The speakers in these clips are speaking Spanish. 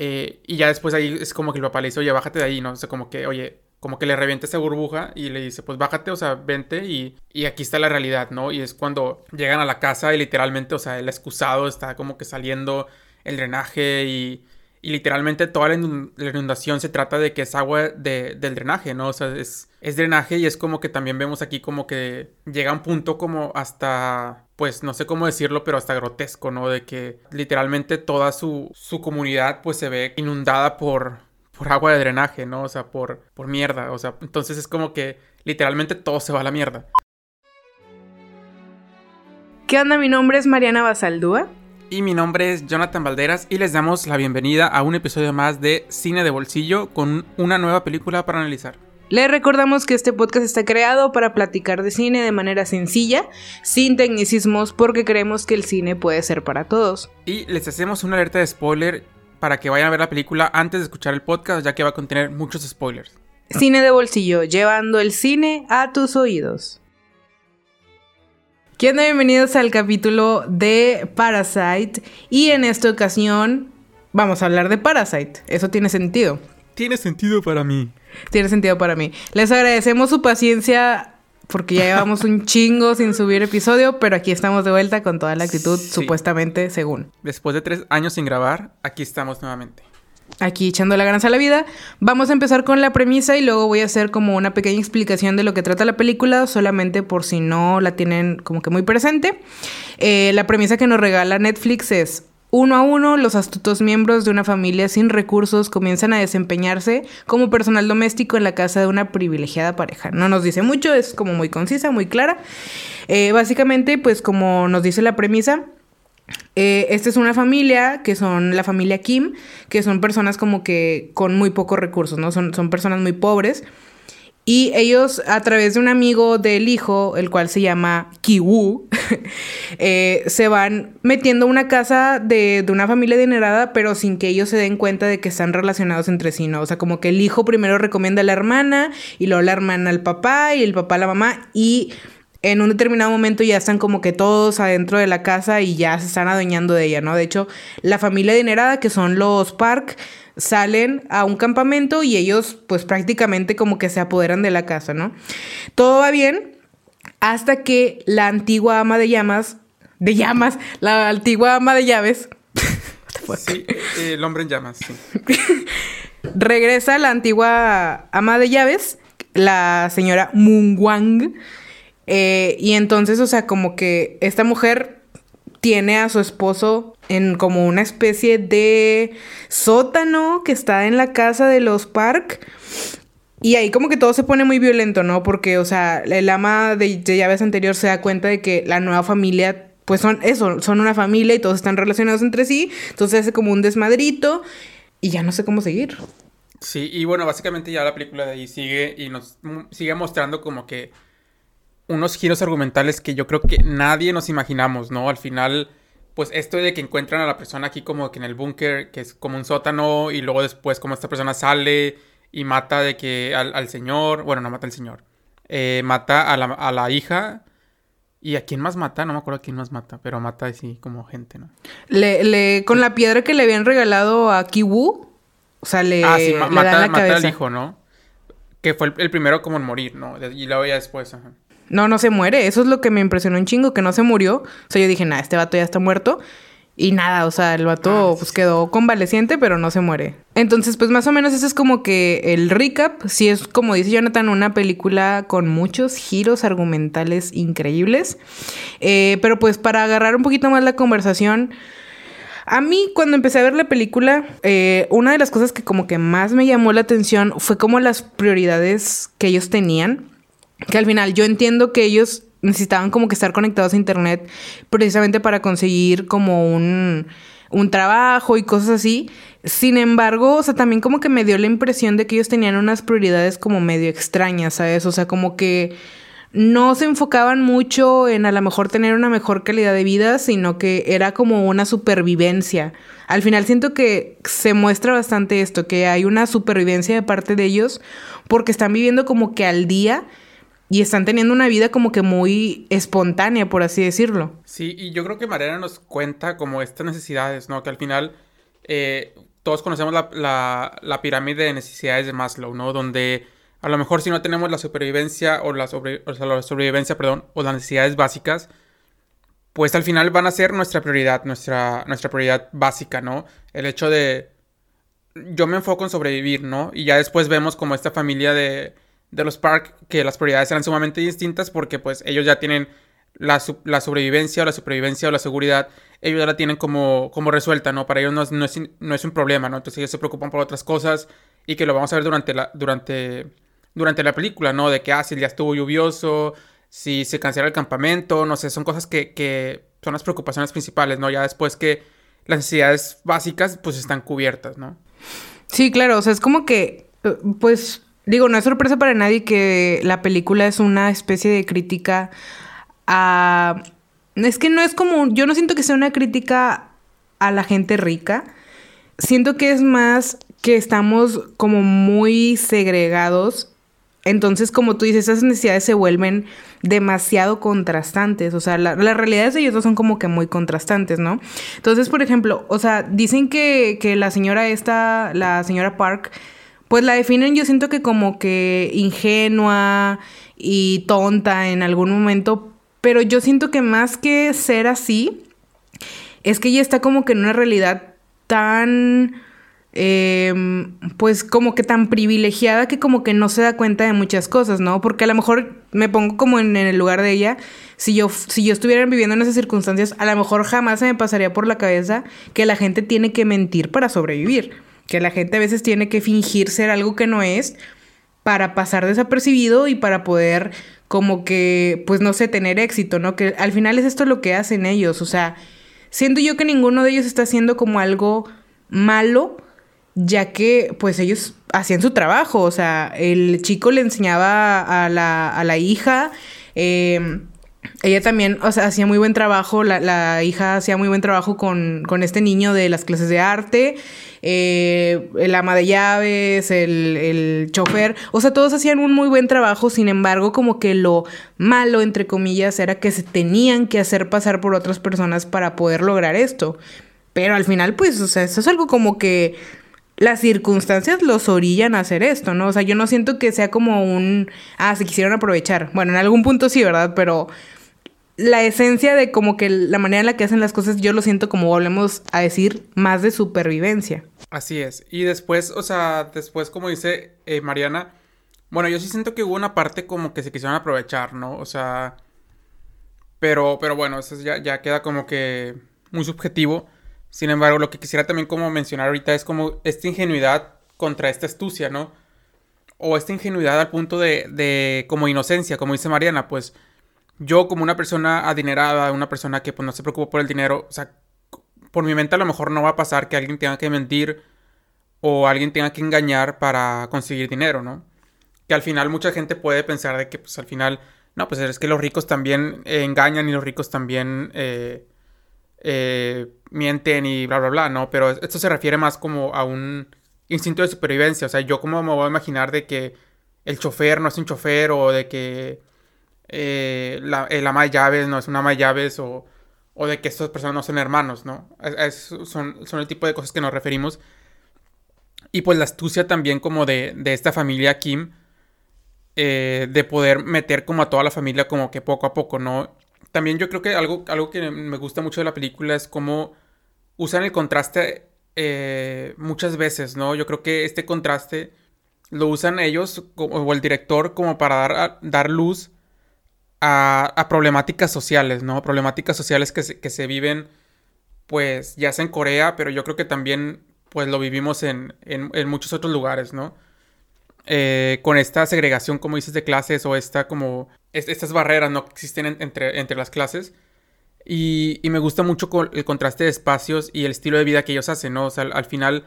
Eh, y ya después ahí es como que el papá le dice, oye, bájate de ahí, ¿no? O sea, como que, oye, como que le revienta esa burbuja y le dice, pues bájate, o sea, vente y, y aquí está la realidad, ¿no? Y es cuando llegan a la casa y literalmente, o sea, el excusado está como que saliendo el drenaje y, y literalmente toda la, inundación se trata de que es agua de, del drenaje, ¿no? O sea, es, es drenaje y es como que también vemos aquí como que llega un punto como hasta, pues no sé cómo decirlo, pero hasta grotesco, ¿no? De que literalmente toda su, su comunidad pues se ve inundada por, por agua de drenaje, ¿no? O sea, por, por mierda. O sea, entonces es como que literalmente todo se va a la mierda. ¿Qué onda? Mi nombre es Mariana Basaldúa. Y mi nombre es Jonathan Valderas y les damos la bienvenida a un episodio más de Cine de Bolsillo con una nueva película para analizar. Les recordamos que este podcast está creado para platicar de cine de manera sencilla, sin tecnicismos, porque creemos que el cine puede ser para todos. Y les hacemos una alerta de spoiler para que vayan a ver la película antes de escuchar el podcast, ya que va a contener muchos spoilers. Cine de bolsillo, llevando el cine a tus oídos. ¿Qué Bienvenidos al capítulo de Parasite. Y en esta ocasión vamos a hablar de Parasite. Eso tiene sentido. Tiene sentido para mí. Tiene sentido para mí. Les agradecemos su paciencia porque ya llevamos un chingo sin subir episodio, pero aquí estamos de vuelta con toda la actitud, supuestamente, según. Después de tres años sin grabar, aquí estamos nuevamente. Aquí echando la granza a la vida. Vamos a empezar con la premisa y luego voy a hacer como una pequeña explicación de lo que trata la película, solamente por si no la tienen como que muy presente. Eh, la premisa que nos regala Netflix es uno a uno, los astutos miembros de una familia sin recursos comienzan a desempeñarse como personal doméstico en la casa de una privilegiada pareja. No nos dice mucho, es como muy concisa, muy clara. Eh, básicamente, pues como nos dice la premisa, eh, esta es una familia que son la familia Kim, que son personas como que con muy pocos recursos, ¿no? Son, son personas muy pobres. Y ellos, a través de un amigo del hijo, el cual se llama Kiwu, eh, se van metiendo a una casa de, de, una familia adinerada, pero sin que ellos se den cuenta de que están relacionados entre sí, ¿no? O sea, como que el hijo primero recomienda a la hermana, y luego la hermana al papá, y el papá a la mamá, y en un determinado momento ya están como que todos adentro de la casa y ya se están adueñando de ella, ¿no? De hecho, la familia adinerada, que son los Park, salen a un campamento y ellos pues prácticamente como que se apoderan de la casa, ¿no? Todo va bien hasta que la antigua ama de llamas, de llamas, la antigua ama de llaves. sí, el hombre en llamas, sí. Regresa la antigua ama de llaves, la señora Mungwang. Eh, y entonces, o sea, como que esta mujer tiene a su esposo en como una especie de sótano que está en la casa de los Park. Y ahí como que todo se pone muy violento, ¿no? Porque, o sea, el ama de, llaves anterior se da cuenta de que la nueva familia, pues son eso, son una familia y todos están relacionados entre sí. Entonces hace como un desmadrito y ya no sé cómo seguir. Sí, y bueno, básicamente ya la película de ahí sigue y nos sigue mostrando como que unos giros argumentales que yo creo que nadie nos imaginamos, ¿no? Al final, pues esto de que encuentran a la persona aquí como que en el búnker, que es como un sótano, y luego después como esta persona sale y mata de que al, señor, bueno, no mata al señor, eh, mata a la, a la, hija. ¿Y a quién más mata? No me acuerdo a quién más mata, pero mata así como gente, ¿no? Le, le, con la piedra que le habían regalado a Kiwu, o sea, le, ah, sí, mata, al hijo, ¿no? Que fue el, primero como en morir, ¿no? Y luego ya después, ajá. No, no se muere. Eso es lo que me impresionó un chingo, que no se murió. O sea, yo dije, nada, este vato ya está muerto. Y nada, o sea, el vato ah, pues quedó convaleciente, pero no se muere. Entonces, pues más o menos ese es como que el recap. Sí es, como dice Jonathan, una película con muchos giros argumentales increíbles. Eh, pero pues para agarrar un poquito más la conversación... A mí, cuando empecé a ver la película, eh, una de las cosas que como que más me llamó la atención fue como las prioridades que ellos tenían que al final yo entiendo que ellos necesitaban como que estar conectados a internet precisamente para conseguir como un, un trabajo y cosas así. Sin embargo, o sea, también como que me dio la impresión de que ellos tenían unas prioridades como medio extrañas, ¿sabes? O sea, como que no se enfocaban mucho en a lo mejor tener una mejor calidad de vida, sino que era como una supervivencia. Al final siento que se muestra bastante esto, que hay una supervivencia de parte de ellos porque están viviendo como que al día y están teniendo una vida como que muy espontánea, por así decirlo. Sí, y yo creo que Mariana nos cuenta como estas necesidades, ¿no? Que al final eh, todos conocemos la, pirámide de necesidades de Maslow, ¿no? Donde a lo mejor si no tenemos la supervivencia o la, la sobrevivencia, perdón, o las necesidades básicas, pues al final van a ser nuestra prioridad, nuestra, nuestra prioridad básica, ¿no? El hecho de... Yo me enfoco en sobrevivir, ¿no? Y ya después vemos como esta familia de, de los Park, que las prioridades eran sumamente distintas porque pues ellos ya tienen la, la, sobrevivencia o la supervivencia o la seguridad, ellos ya la tienen como, como resuelta, ¿no? Para ellos no es, no, es, un problema, ¿no? Entonces ellos se preocupan por otras cosas y que lo vamos a ver durante la, durante, durante la película, ¿no? De que, ah, si el día estuvo lluvioso, si se cancela el campamento, no sé, son cosas que, son las preocupaciones principales, ¿no? Ya después que las necesidades básicas pues están cubiertas, ¿no? Sí, claro, o sea, es como que, eh, pues, digo, no es sorpresa para nadie que la película es una especie de crítica a... Es que no es como, yo no siento que sea una crítica a la gente rica, siento que es más que estamos como muy segregados entonces, como tú dices, esas necesidades se vuelven demasiado contrastantes. O sea, las realidades de ellos dos son como que muy contrastantes, ¿no? Entonces, por ejemplo, o sea, dicen que, que la señora esta, la señora Park, pues la definen yo siento que como que ingenua y tonta en algún momento. Pero yo siento que más que ser así, es que ella está como que en una realidad tan Em, pues como que tan privilegiada que como que no se da cuenta de muchas cosas, ¿no? Porque a lo mejor me pongo como en, el lugar de ella, si yo, si yo estuviera viviendo en esas circunstancias, a lo mejor jamás se me pasaría por la cabeza que la gente tiene que mentir para sobrevivir, que la gente a veces tiene que fingir ser algo que no es para pasar desapercibido y para poder como que, pues no sé, tener éxito, ¿no? Que al final es esto lo que hacen ellos, o sea, siento yo que ninguno de ellos está haciendo como algo malo, ya que pues ellos hacían su trabajo, o sea, el chico le enseñaba a la, a la hija, em, ella también, o sea, hacía muy buen trabajo, la, hija hacía muy buen trabajo con, este niño de las clases de arte, eh, el ama de llaves, el, el, chofer, o sea, todos hacían un muy buen trabajo, sin embargo, como que lo malo, entre comillas, era que se tenían que hacer pasar por otras personas para poder lograr esto. Pero al final, pues, o sea, eso es algo como que las circunstancias los orillan a hacer esto, ¿no? O sea, yo no siento que sea como un, ah, se quisieron aprovechar. Bueno, en algún punto sí, ¿verdad? Pero la esencia de como que la manera en la que hacen las cosas, yo lo siento como volvemos a decir, más de supervivencia. Así es. Y después, o sea, después, como dice eh, Mariana, bueno, yo sí siento que hubo una parte como que se quisieron aprovechar, ¿no? O sea, pero, pero bueno, eso ya, ya queda como que muy subjetivo. Sin embargo, lo que quisiera también como mencionar ahorita es como esta ingenuidad contra esta astucia, ¿no? O esta ingenuidad al punto de, de como inocencia, como dice Mariana, pues yo como una persona adinerada, una persona que pues no se preocupa por el dinero, o sea, por mi mente a lo mejor no va a pasar que alguien tenga que mentir o alguien tenga que engañar para conseguir dinero, ¿no? Que al final mucha gente puede pensar de que pues al final, no, pues es que los ricos también engañan y los ricos también... Eh, eh, mienten y bla, bla, bla, ¿no? Pero esto se refiere más como a un instinto de supervivencia. O sea, yo como me voy a imaginar de que el chofer no es un chofer o de que eh, la, el ama de llaves no es una ama de llaves o, o de que estas personas no son hermanos, ¿no? son, son el tipo de cosas que nos referimos. Y pues la astucia también como de, de esta familia Kim, eh, de poder meter como a toda la familia como que poco a poco, ¿no? también yo creo que algo, algo que me gusta mucho de la película es cómo usan el contraste eh, muchas veces, ¿no? Yo creo que este contraste lo usan ellos o el director como para dar, dar luz a, problemáticas sociales, ¿no? Problemáticas sociales que se, que se viven, pues, ya sea en Corea, pero yo creo que también, pues, lo vivimos en, en muchos otros lugares, ¿no? Eh, con esta segregación, como dices, de clases o esta como estas barreras ¿no? que existen entre, entre las clases. Y, me gusta mucho el contraste de espacios y el estilo de vida que ellos hacen, ¿no? O sea, al, final,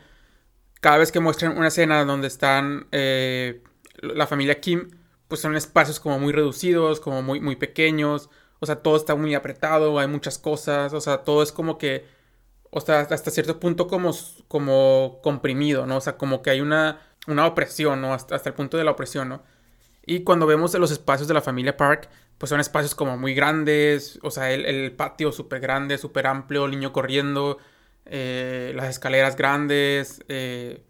cada vez que muestran una escena donde están eh, la familia Kim, pues son espacios como muy reducidos, como muy, muy pequeños. O sea, todo está muy apretado, hay muchas cosas. O sea, todo es como que, o sea, hasta cierto punto como, como comprimido, ¿no? O sea, como que hay una una opresión, ¿no? Hasta, hasta, el punto de la opresión, ¿no? Y cuando vemos los espacios de la familia Park, pues son espacios como muy grandes, o sea, el, patio súper grande, súper amplio, el niño corriendo, eh, las escaleras grandes, eh,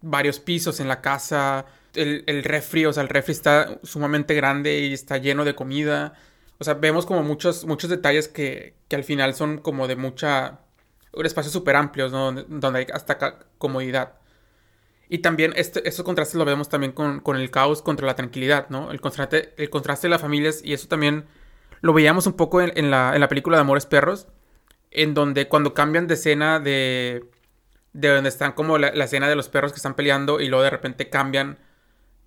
varios pisos en la casa, el, refri, o sea, el refri está sumamente grande y está lleno de comida. O sea, vemos como muchos, muchos detalles que, que al final son como de mucha... espacios súper amplios, ¿no? Donde hay hasta comodidad. Y también este, estos contrastes lo vemos también con, con, el caos contra la tranquilidad, ¿no? El contraste, el contraste de las familias y eso también lo veíamos un poco en, en, la, en la película de Amores Perros, en donde cuando cambian de escena de, de donde están como la, la, escena de los perros que están peleando y luego de repente cambian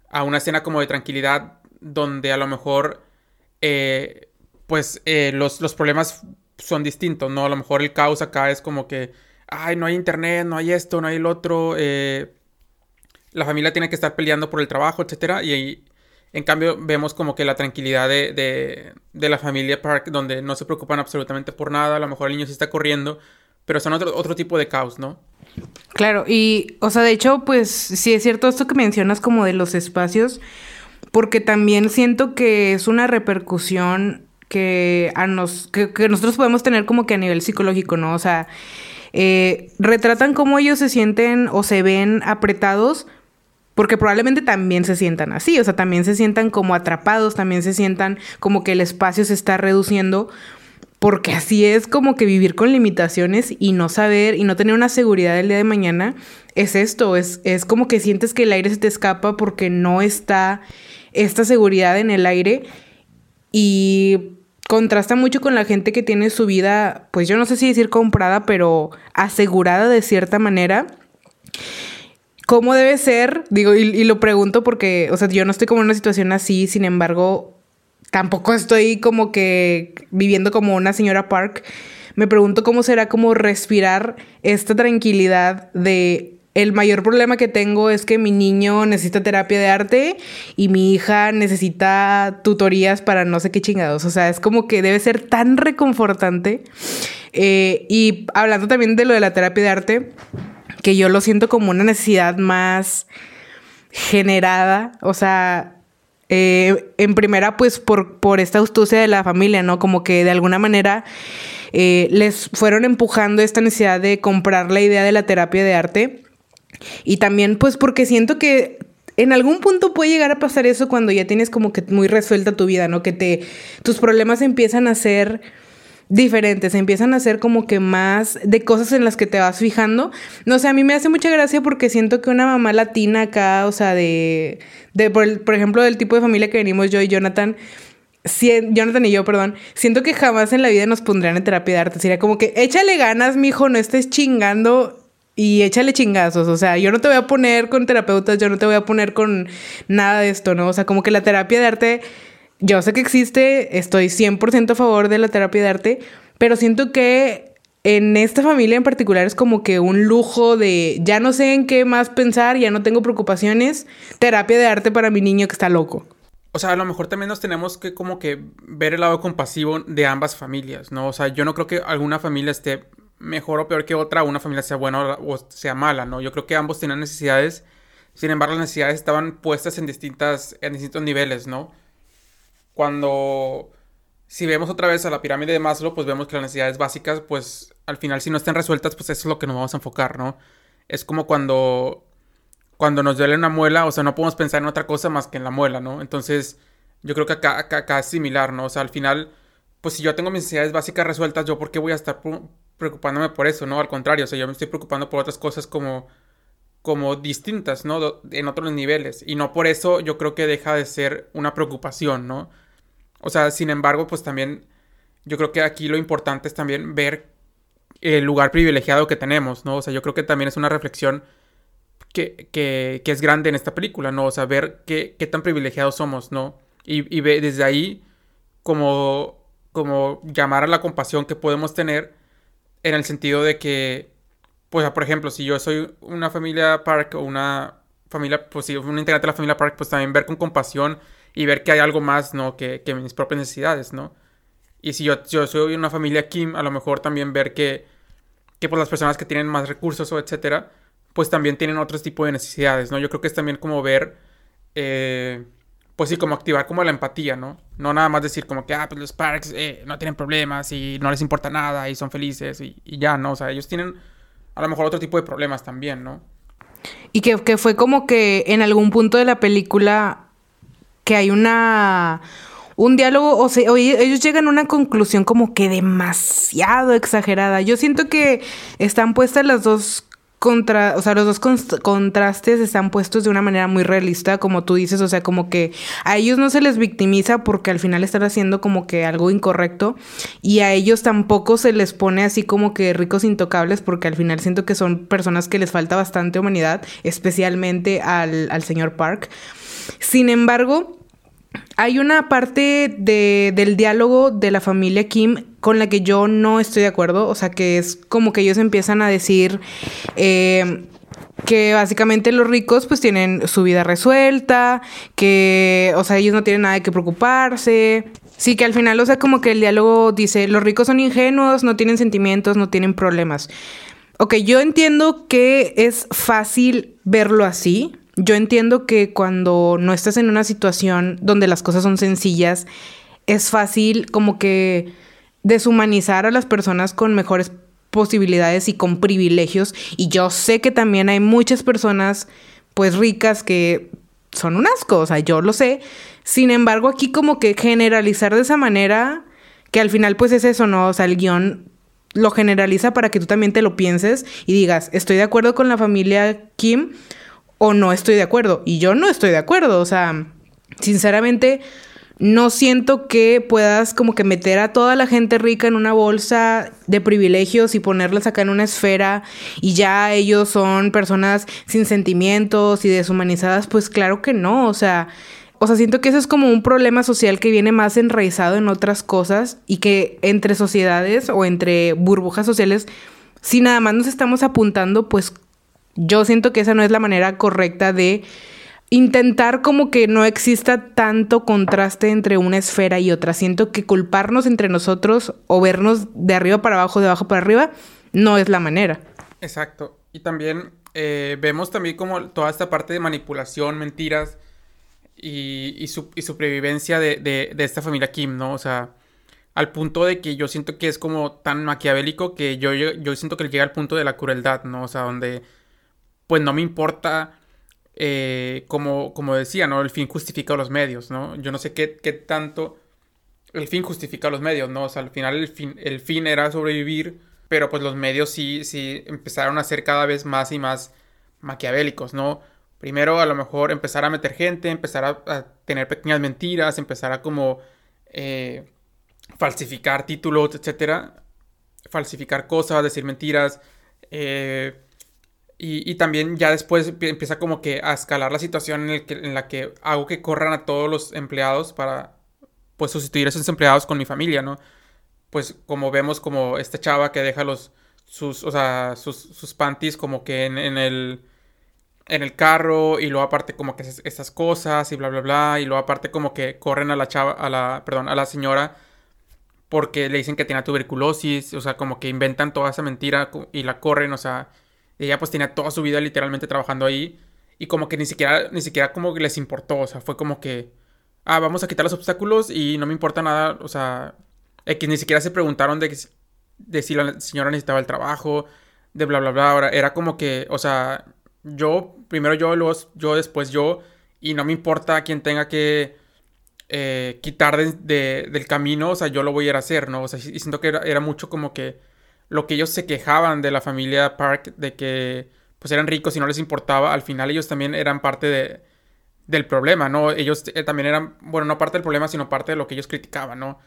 a una escena como de tranquilidad donde a lo mejor eh, pues eh, los, los problemas son distintos, ¿no? A lo mejor el caos acá es como que, ay, no hay internet, no hay esto, no hay el otro, eh, la familia tiene que estar peleando por el trabajo, etcétera, y en cambio vemos como que la tranquilidad de, de, la familia Park, donde no se preocupan absolutamente por nada, a lo mejor el niño sí está corriendo, pero son otro, otro tipo de caos, ¿no? Claro, y, o sea, de hecho, pues sí es cierto esto que mencionas como de los espacios, porque también siento que es una repercusión que, a nos, que, nosotros podemos tener como que a nivel psicológico, ¿no? O sea, eh, retratan cómo ellos se sienten o se ven apretados porque probablemente también se sientan así, o sea, también se sientan como atrapados, también se sientan como que el espacio se está reduciendo, porque así es como que vivir con limitaciones y no saber y no tener una seguridad del día de mañana es esto, es, es como que sientes que el aire se te escapa porque no está esta seguridad en el aire y contrasta mucho con la gente que tiene su vida, pues yo no sé si decir comprada, pero asegurada de cierta manera. ¿Cómo debe ser? Digo, y, y, lo pregunto porque, o sea, yo no estoy como en una situación así, sin embargo, tampoco estoy como que viviendo como una señora Park. Me pregunto cómo será como respirar esta tranquilidad de el mayor problema que tengo es que mi niño necesita terapia de arte y mi hija necesita tutorías para no sé qué chingados. O sea, es como que debe ser tan reconfortante. Eh, y hablando también de lo de la terapia de arte, que yo lo siento como una necesidad más generada. O sea, eh, en primera, pues por, por esta astucia de la familia, ¿no? Como que de alguna manera eh, les fueron empujando esta necesidad de comprar la idea de la terapia de arte. Y también pues porque siento que en algún punto puede llegar a pasar eso cuando ya tienes como que muy resuelta tu vida, ¿no? Que te tus problemas empiezan a ser diferentes, empiezan a ser como que más de cosas en las que te vas fijando. No sé, a mí me hace mucha gracia porque siento que una mamá latina acá, o sea, de, de por, por ejemplo, del tipo de familia que venimos yo y Jonathan, Jonathan y yo, perdón, siento que jamás en la vida nos pondrían en terapia de arte. Sería como que échale ganas, mijo, no estés chingando y échale chingazos. O sea, yo no te voy a poner con terapeutas, yo no te voy a poner con nada de esto, ¿no? O sea, como que la terapia de arte, yo sé que existe, estoy 100% a favor de la terapia de arte, pero siento que en esta familia en particular es como que un lujo de ya no sé en qué más pensar, ya no tengo preocupaciones, terapia de arte para mi niño que está loco. O sea, a lo mejor también nos tenemos que como que ver el lado compasivo de ambas familias, ¿no? O sea, yo no creo que alguna familia esté mejor o peor que otra, una familia sea buena o sea mala, ¿no? Yo creo que ambos tenían necesidades, sin embargo las necesidades estaban puestas en, distintas, en distintos niveles, ¿no? Cuando, si vemos otra vez a la pirámide de Maslow, pues vemos que las necesidades básicas, pues al final si no están resueltas, pues eso es lo que nos vamos a enfocar, ¿no? Es como cuando, cuando nos duele una muela, o sea, no podemos pensar en otra cosa más que en la muela, ¿no? Entonces, yo creo que acá, acá, acá es similar, ¿no? O sea, al final, pues si yo tengo mis necesidades básicas resueltas, ¿yo por qué voy a estar preocupándome por eso, ¿no? Al contrario, o sea, yo me estoy preocupando por otras cosas como, como distintas, ¿no? En otros niveles. Y no por eso yo creo que deja de ser una preocupación, ¿no? O sea, sin embargo, pues también yo creo que aquí lo importante es también ver el lugar privilegiado que tenemos, ¿no? O sea, yo creo que también es una reflexión que, que, es grande en esta película, ¿no? O sea, ver qué, qué tan privilegiados somos, ¿no? Y, y ve, desde ahí como, como llamar a la compasión que podemos tener en el sentido de que, pues, por ejemplo, si yo soy una familia Park o una familia, pues, si un integrante de la familia Park, pues también ver con compasión y ver que hay algo más, ¿no? Que, mis propias necesidades, ¿no? Y si yo, yo soy una familia Kim, a lo mejor también ver que, que pues, las personas que tienen más recursos o etcétera, pues también tienen otros tipos de necesidades, ¿no? Yo creo que es también como ver, eh, pues sí, como activar como la empatía, ¿no? No nada más decir como que, ah, pues los Parks eh, no tienen problemas y no les importa nada y son felices y, y, ya, ¿no? O sea, ellos tienen a lo mejor otro tipo de problemas también, ¿no? Y que, que fue como que en algún punto de la película que hay una un diálogo, o sea, ellos llegan a una conclusión como que demasiado exagerada. Yo siento que están puestas las dos contra, o sea, los dos contrastes están puestos de una manera muy realista, como tú dices, o sea, como que a ellos no se les victimiza porque al final están haciendo como que algo incorrecto y a ellos tampoco se les pone así como que ricos intocables porque al final siento que son personas que les falta bastante humanidad, especialmente al, al señor Park. Sin embargo, hay una parte de, del diálogo de la familia Kim con la que yo no estoy de acuerdo. O sea, que es como que ellos empiezan a decir eh, que básicamente los ricos pues tienen su vida resuelta, que, o sea, ellos no tienen nada de que preocuparse. Sí, que al final, o sea, como que el diálogo dice, los ricos son ingenuos, no tienen sentimientos, no tienen problemas. Ok, yo entiendo que es fácil verlo así, yo entiendo que cuando no estás en una situación donde las cosas son sencillas, es fácil como que deshumanizar a las personas con mejores posibilidades y con privilegios. Y yo sé que también hay muchas personas pues ricas que son un asco, o sea, yo lo sé. Sin embargo, aquí como que generalizar de esa manera, que al final pues es eso, ¿no? O sea, el guion lo generaliza para que tú también te lo pienses y digas, estoy de acuerdo con la familia Kim, o no estoy de acuerdo. Y yo no estoy de acuerdo. O sea, sinceramente, no siento que puedas como que meter a toda la gente rica en una bolsa de privilegios y ponerlas acá en una esfera y ya ellos son personas sin sentimientos y deshumanizadas. Pues claro que no. O sea, o sea, siento que eso es como un problema social que viene más enraizado en otras cosas y que entre sociedades o entre burbujas sociales, si nada más nos estamos apuntando, pues yo siento que esa no es la manera correcta de intentar como que no exista tanto contraste entre una esfera y otra. Siento que culparnos entre nosotros o vernos de arriba para abajo, de abajo para arriba, no es la manera. Exacto. Y también eh, vemos también como toda esta parte de manipulación, mentiras y, y, su, supervivencia de, de, de, esta familia Kim, ¿no? O sea, al punto de que yo siento que es como tan maquiavélico que yo, yo, yo siento que llega al punto de la crueldad, ¿no? O sea, donde pues no me importa, eh, como, como decía, ¿no? El fin justifica los medios, ¿no? Yo no sé qué, qué, tanto el fin justifica los medios, ¿no? O sea, al final el fin, el fin era sobrevivir, pero pues los medios sí, sí empezaron a ser cada vez más y más maquiavélicos, ¿no? Primero a lo mejor empezar a meter gente, empezar a, tener pequeñas mentiras, empezar a como eh, falsificar títulos, etcétera, falsificar cosas, decir mentiras, eh, y, también ya después empieza como que a escalar la situación en, el que, en la que hago que corran a todos los empleados para pues sustituir a esos empleados con mi familia, ¿no? Pues como vemos como esta chava que deja los sus, o sea, sus, sus panties como que en, el en el carro y luego aparte como que estas cosas y bla bla bla y luego aparte como que corren a la chava a la perdón, a la señora porque le dicen que tiene tuberculosis, o sea, como que inventan toda esa mentira y la corren, o sea, ella pues tenía toda su vida literalmente trabajando ahí. Y como que ni siquiera, ni siquiera como que les importó. O sea, fue como que. Ah, vamos a quitar los obstáculos y no me importa nada. O sea, que ni siquiera se preguntaron de, de si la señora necesitaba el trabajo. De bla, bla, bla. Ahora, era como que, o sea, yo, primero yo, luego yo, después yo. Y no me importa quién tenga que eh, quitar del camino. O sea, yo lo voy a ir a hacer, ¿no? O sea, y siento que era mucho como que lo que ellos se quejaban de la familia Park, de que pues eran ricos y no les importaba, al final ellos también eran parte de, del problema, ¿no? Ellos eh, también eran, bueno, no parte del problema, sino parte de lo que ellos criticaban, ¿no?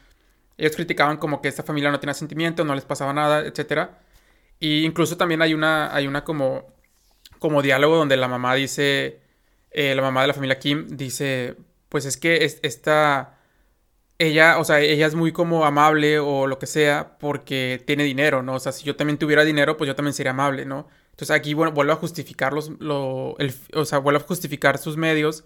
Ellos criticaban como que esta familia no tenía sentimientos, no les pasaba nada, etc. Y incluso también hay una, hay una como, como diálogo donde la mamá dice, eh, la mamá de la familia Kim dice, pues es que esta ella, o sea, ella es muy como amable o lo que sea porque tiene dinero, ¿no? O sea, si yo también tuviera dinero, pues yo también sería amable, ¿no? Entonces aquí, bueno, vuelvo a justificar los, lo, el, o sea, vuelvo a justificar sus medios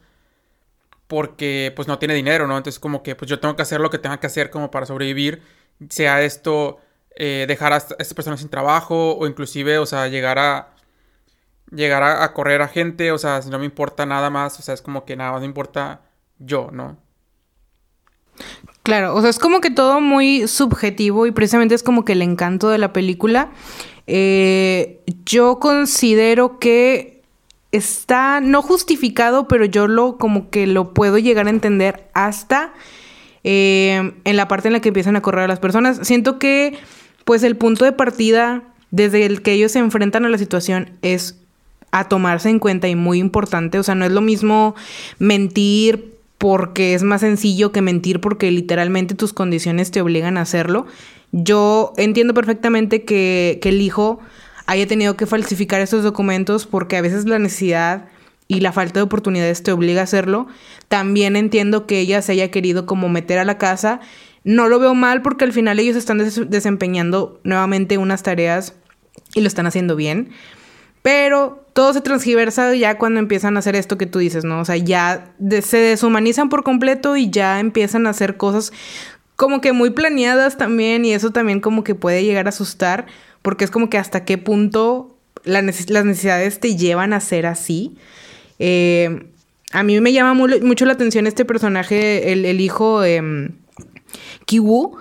porque pues no tiene dinero, ¿no? Entonces como que pues yo tengo que hacer lo que tenga que hacer como para sobrevivir, sea esto eh, dejar a estas personas sin trabajo o inclusive, o sea, llegar a llegar a, a, correr a gente, o sea, si no me importa nada más, o sea, es como que nada más me importa yo, ¿no? Claro, o sea, es como que todo muy subjetivo y precisamente es como que el encanto de la película. Eh, yo considero que está no justificado, pero yo lo como que lo puedo llegar a entender hasta eh, en la parte en la que empiezan a correr a las personas. Siento que pues el punto de partida desde el que ellos se enfrentan a la situación es a tomarse en cuenta y muy importante. O sea, no es lo mismo mentir porque es más sencillo que mentir porque literalmente tus condiciones te obligan a hacerlo. Yo entiendo perfectamente que, el hijo haya tenido que falsificar estos documentos porque a veces la necesidad y la falta de oportunidades te obliga a hacerlo. También entiendo que ella se haya querido como meter a la casa. No lo veo mal porque al final ellos están desempeñando nuevamente unas tareas y lo están haciendo bien. Pero todo se transgiversa ya cuando empiezan a hacer esto que tú dices, ¿no? O sea, ya se deshumanizan por completo y ya empiezan a hacer cosas como que muy planeadas también y eso también como que puede llegar a asustar porque es como que hasta qué punto las necesidades te llevan a ser así. Eh, a mí me llama mucho la atención este personaje, el, hijo eh, Kiwu,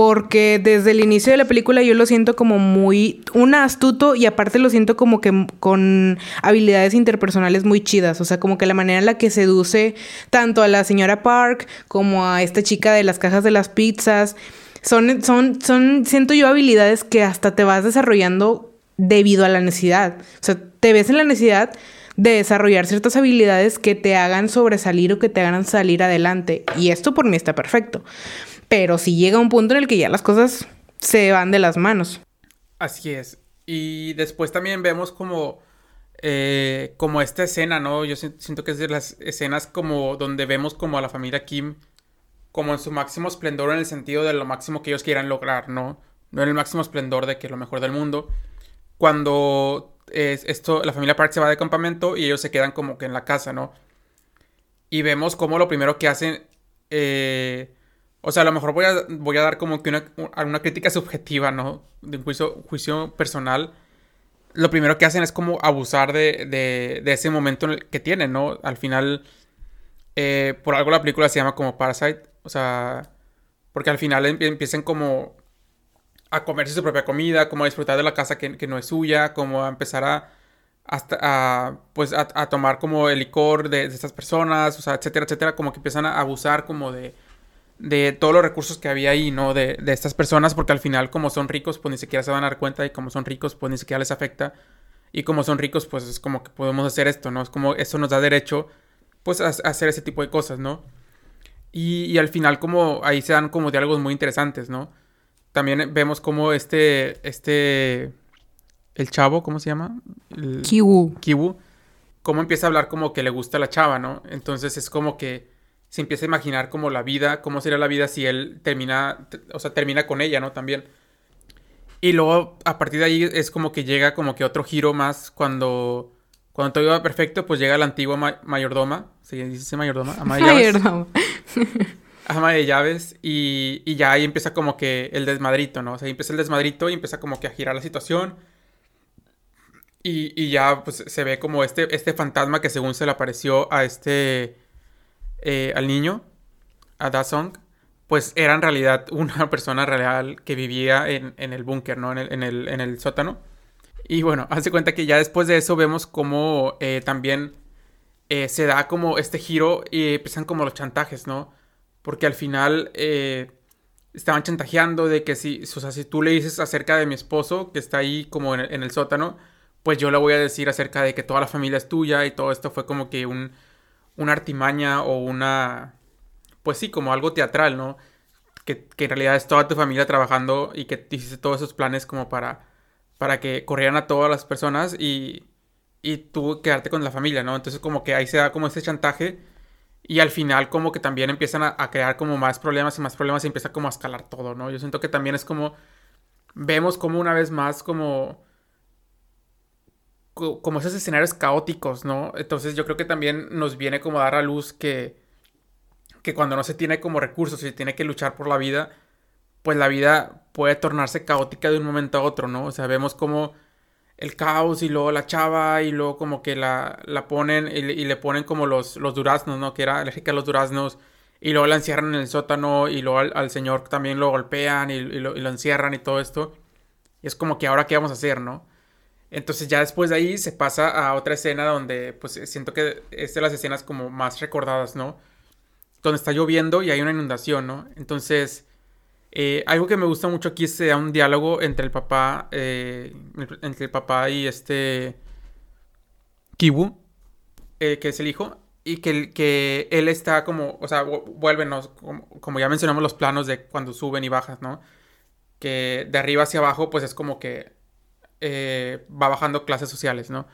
porque desde el inicio de la película yo lo siento como muy, un astuto y aparte lo siento como que con habilidades interpersonales muy chidas, o sea, como que la manera en la que seduce tanto a la señora Park como a esta chica de las cajas de las pizzas, son, son, son, siento yo habilidades que hasta te vas desarrollando debido a la necesidad, o sea, te ves en la necesidad de desarrollar ciertas habilidades que te hagan sobresalir o que te hagan salir adelante. Y esto por mí está perfecto pero si llega un punto en el que ya las cosas se van de las manos. Así es. Y después también vemos como, eh, como esta escena, ¿no? Yo siento que es de las escenas como donde vemos como a la familia Kim como en su máximo esplendor en el sentido de lo máximo que ellos quieran lograr, ¿no? No en el máximo esplendor de que lo mejor del mundo. Cuando es esto, la familia Park se va de campamento y ellos se quedan como que en la casa, ¿no? Y vemos como lo primero que hacen eh, o sea, a lo mejor voy a, voy a dar como que una, una crítica subjetiva, ¿no? De un juicio, juicio personal. Lo primero que hacen es como abusar de, de, de ese momento en el que tienen, ¿no? Al final, eh, por algo la película se llama como Parasite. O sea, porque al final empiezan como a comerse su propia comida, como a disfrutar de la casa que, que no es suya, como a empezar a, hasta, a, pues a, a, tomar como el licor de, de, estas personas, o sea, etcétera, etcétera, como que empiezan a abusar como de, de todos los recursos que había ahí, ¿no? De, de, estas personas, porque al final, como son ricos, pues ni siquiera se van a dar cuenta, y como son ricos, pues ni siquiera les afecta. Y como son ricos, pues es como que podemos hacer esto, ¿no? Es como eso nos da derecho, pues, a, hacer ese tipo de cosas, ¿no? Y, y, al final, como ahí se dan como diálogos muy interesantes, ¿no? También vemos como este, este, el chavo, ¿cómo se llama? El, Kiwu. Kiwu. Cómo empieza a hablar como que le gusta la chava, ¿no? Entonces es como que se empieza a imaginar como la vida, cómo sería la vida si él termina, o sea, termina con ella, ¿no? También. Y luego, a partir de ahí, es como que llega como que otro giro más cuando, cuando todo iba perfecto, pues llega la antigua mayordoma, ¿se dice mayordoma? Ama de llaves. Mayordoma. Ama de llaves y, y ya ahí empieza como que el desmadrito, ¿no? O sea, ahí empieza el desmadrito y empieza como que a girar la situación. Y, y ya pues se ve como este, este fantasma que según se le apareció a este eh, al niño, a Da Song, pues era en realidad una persona real que vivía en, el búnker, ¿no? En el, en, el, sótano. Y bueno, hace cuenta que ya después de eso vemos como eh, también eh, se da como este giro y empiezan como los chantajes, ¿no? Porque al final estaban chantajeando de que si, o sea, si tú le dices acerca de mi esposo que está ahí como en, en el sótano, pues yo le voy a decir acerca de que toda la familia es tuya y todo esto fue como que un una artimaña o una, pues sí, como algo teatral, ¿no? Que, en realidad es toda tu familia trabajando y que hiciste todos esos planes como para, para que corrieran a todas las personas y, y tú quedarte con la familia, ¿no? Entonces como que ahí se da como ese chantaje y al final como que también empiezan a, a crear como más problemas y más problemas y empieza como a escalar todo, ¿no? Yo siento que también es como, vemos como una vez más como como esos escenarios caóticos, ¿no? Entonces yo creo que también nos viene como a dar a luz que, que cuando no se tiene como recursos y se tiene que luchar por la vida, pues la vida puede tornarse caótica de un momento a otro, ¿no? O sea, vemos como el caos y luego la chava y luego como que la, la ponen y, le ponen como los, los duraznos, ¿no? Que era alérgica a los duraznos y luego la encierran en el sótano y luego al, señor también lo golpean y, lo, y, lo, encierran y todo esto. Y es como que ahora qué vamos a hacer, ¿no? Entonces ya después de ahí se pasa a otra escena donde pues siento que es de las escenas como más recordadas, ¿no? Donde está lloviendo y hay una inundación, ¿no? Entonces, eh, algo que me gusta mucho aquí es da un diálogo entre el papá, eh, entre el papá y este Kibu, eh, que es el hijo, y que, que él está como, o sea, vuelven, como, como, ya mencionamos los planos de cuando suben y bajas, ¿no? Que de arriba hacia abajo, pues es como que eh, va bajando clases sociales, ¿no?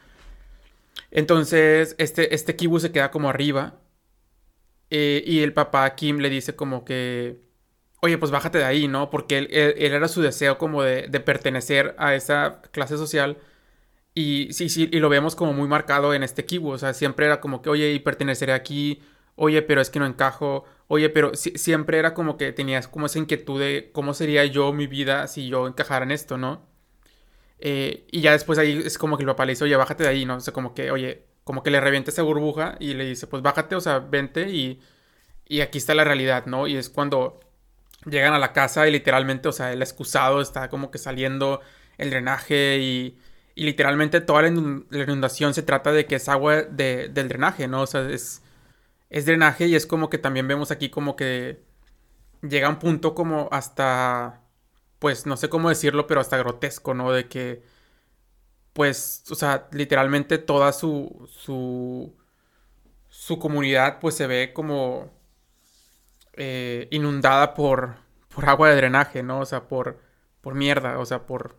Entonces, este, este Kibu se queda como arriba. Eh, y el papá Kim le dice como que, oye, pues bájate de ahí, ¿no? Porque él, era su deseo como de, de, pertenecer a esa clase social. Y sí, sí, y lo vemos como muy marcado en este Kibu. O sea, siempre era como que, oye, y perteneceré aquí. Oye, pero es que no encajo. Oye, pero siempre era como que tenías como esa inquietud de cómo sería yo mi vida si yo encajara en esto, ¿no? Eh, y ya después ahí es como que el papá le dice, oye, bájate de ahí, ¿no? O sea, como que, oye, como que le revienta esa burbuja y le dice, pues bájate, o sea, vente y, y aquí está la realidad, ¿no? Y es cuando llegan a la casa y literalmente, o sea, el excusado está como que saliendo el drenaje y, y literalmente toda la inundación se trata de que es agua de, del drenaje, ¿no? O sea, es, es drenaje y es como que también vemos aquí como que llega un punto como hasta pues no sé cómo decirlo, pero hasta grotesco, ¿no? De que, pues, o sea, literalmente toda su, su, su comunidad, pues se ve como eh, inundada por, por agua de drenaje, ¿no? O sea, por, por mierda, o sea, por...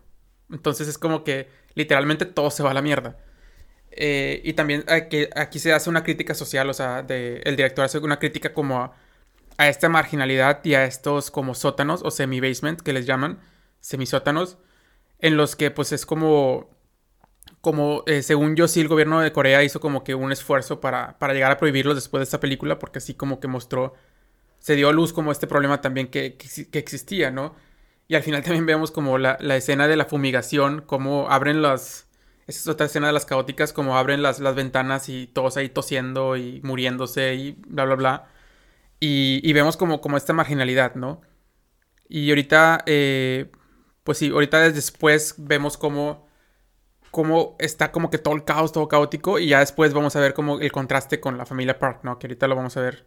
Entonces es como que literalmente todo se va a la mierda. Eh, y también aquí, aquí se hace una crítica social, o sea, de, el director hace una crítica como a a esta marginalidad y a estos como sótanos o semi-basement que les llaman, semisótanos, en los que pues es como, como eh, según yo sí el gobierno de Corea hizo como que un esfuerzo para, para llegar a prohibirlos después de esta película, porque así como que mostró, se dio a luz como este problema también que, que, existía, ¿no? Y al final también vemos como la, la, escena de la fumigación, como abren las... Esa es otra escena de las caóticas, como abren las, las ventanas y todos ahí tosiendo y muriéndose y bla, bla, bla. Y, vemos como, como esta marginalidad, ¿no? Y ahorita, eh, pues sí, ahorita después vemos como está como que todo el caos, todo caótico, y ya después vamos a ver como el contraste con la familia Park, ¿no? Que ahorita lo vamos a ver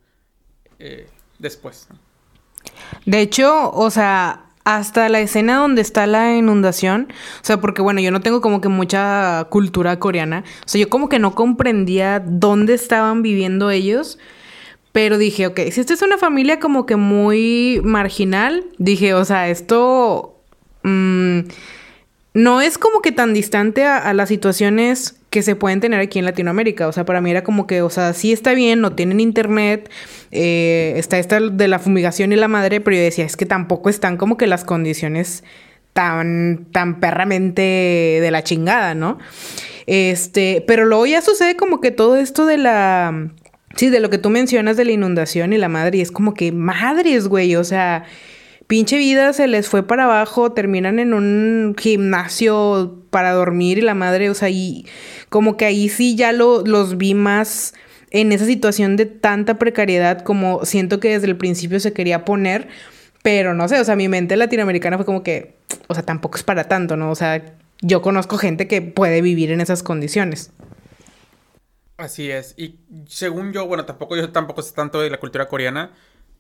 eh, después. De hecho, o sea, hasta la escena donde está la inundación, o sea, porque bueno, yo no tengo como que mucha cultura coreana, o sea, yo como que no comprendía dónde estaban viviendo ellos. Pero dije, ok, si esta es una familia como que muy marginal, dije, o sea, esto mm, no es como que tan distante a, las situaciones que se pueden tener aquí en Latinoamérica. O sea, para mí era como que, o sea, sí está bien, no tienen internet, eh, está esta de la fumigación y la madre, pero yo decía, es que tampoco están como que las condiciones tan, tan perramente de la chingada, ¿no? Este, pero luego ya sucede como que todo esto de la Sí, de lo que tú mencionas de la inundación y la madre, y es como que madres, güey, o sea, pinche vida se les fue para abajo, terminan en un gimnasio para dormir y la madre, o sea, y como que ahí sí ya lo, los vi más en esa situación de tanta precariedad como siento que desde el principio se quería poner, pero no sé, o sea, mi mente latinoamericana fue como que, o sea, tampoco es para tanto, ¿no? O sea, yo conozco gente que puede vivir en esas condiciones. Así es. Y según yo, bueno, tampoco yo tampoco sé tanto de la cultura coreana,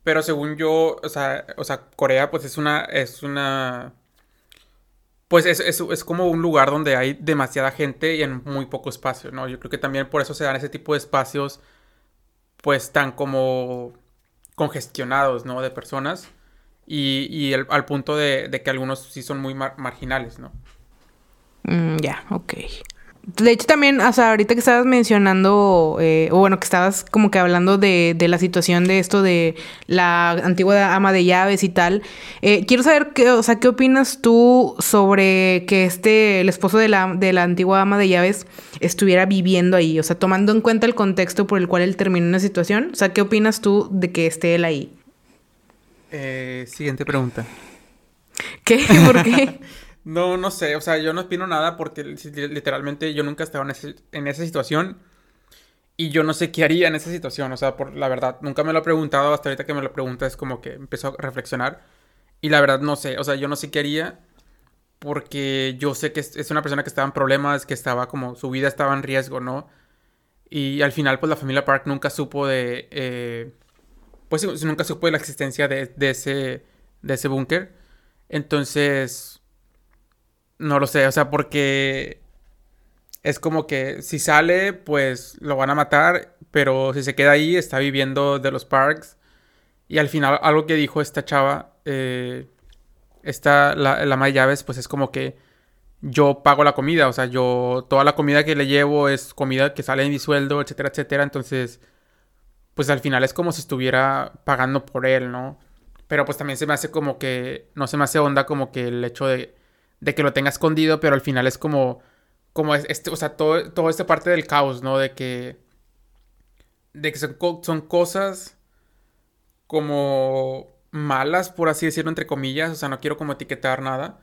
pero según yo, o sea, o sea Corea pues es una, es una, pues es, es, como un lugar donde hay demasiada gente y en muy poco espacio, ¿no? Yo creo que también por eso se dan ese tipo de espacios, pues tan como congestionados, ¿no? De personas y, y al punto de, que algunos sí son muy marginales, ¿no? Mm, ya, ok. De hecho, también, o sea, ahorita que estabas mencionando, eh, o bueno, que estabas como que hablando de, de, la situación de esto de la antigua ama de llaves y tal, eh, quiero saber, qué, o sea, ¿qué opinas tú sobre que este, el esposo de la, de la antigua ama de llaves estuviera viviendo ahí? O sea, tomando en cuenta el contexto por el cual él terminó en la situación, o sea, ¿qué opinas tú de que esté él ahí? Eh, siguiente pregunta. ¿Qué? ¿Por qué? No, no sé, o sea, yo no opino nada porque literalmente yo nunca estaba en, esa situación. Y yo no sé qué haría en esa situación, o sea, por la verdad, nunca me lo he preguntado, hasta ahorita que me lo pregunta es como que empiezo a reflexionar. Y la verdad no sé, o sea, yo no sé qué haría porque yo sé que es una persona que estaba en problemas, que estaba como, su vida estaba en riesgo, ¿no? Y al final, pues la familia Park nunca supo de, eh, pues nunca supo de la existencia de ese, de ese búnker. Entonces, no lo sé, o sea, porque es como que si sale, pues lo van a matar, pero si se queda ahí, está viviendo de los parks. Y al final, algo que dijo esta chava, eh, esta, la, la de llaves, pues es como que yo pago la comida, o sea, yo, toda la comida que le llevo es comida que sale de mi sueldo, etcétera, etcétera. Entonces, pues al final es como si estuviera pagando por él, ¿no? Pero pues también se me hace como que, no se me hace onda como que el hecho de, de que lo tenga escondido, pero al final es como como este, o sea, todo, toda esta parte del caos, ¿no? De que, de que son, cosas como malas, por así decirlo, entre comillas, o sea, no quiero como etiquetar nada,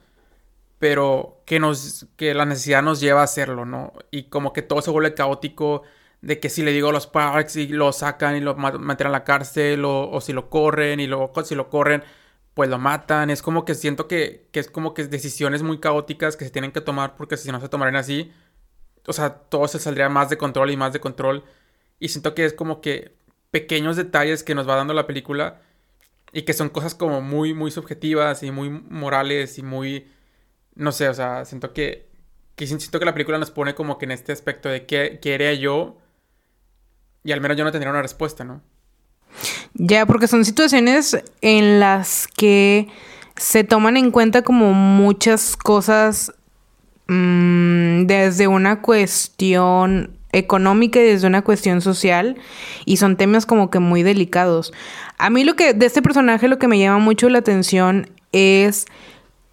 pero que nos, que la necesidad nos lleva a hacerlo, ¿no? Y como que todo se vuelve caótico, de que si le digo a los parks y lo sacan y lo meten a la cárcel, o, o si lo corren y luego si lo corren, pues lo matan. Es como que siento que, es como que decisiones muy caóticas que se tienen que tomar porque si no se tomaran así, o sea, todo se saldría más de control y más de control. Y siento que es como que pequeños detalles que nos va dando la película y que son cosas como muy, muy subjetivas y muy morales y muy, no sé, o sea, siento que, que siento que la película nos pone como que en este aspecto de qué, qué yo y al menos yo no tendría una respuesta, ¿no? Ya, porque son situaciones en las que se toman en cuenta como muchas cosas mm, desde una cuestión económica y desde una cuestión social y son temas como que muy delicados. A mí lo que de este personaje lo que me llama mucho la atención es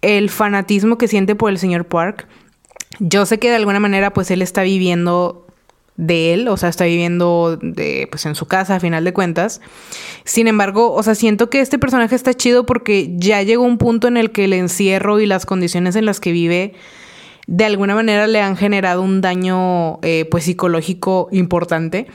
el fanatismo que siente por el señor Park. Yo sé que de alguna manera pues él está viviendo de él, o sea, está viviendo de, pues en su casa a final de cuentas. Sin embargo, o sea, siento que este personaje está chido porque ya llegó un punto en el que el encierro y las condiciones en las que vive de alguna manera le han generado un daño eh, pues psicológico importante.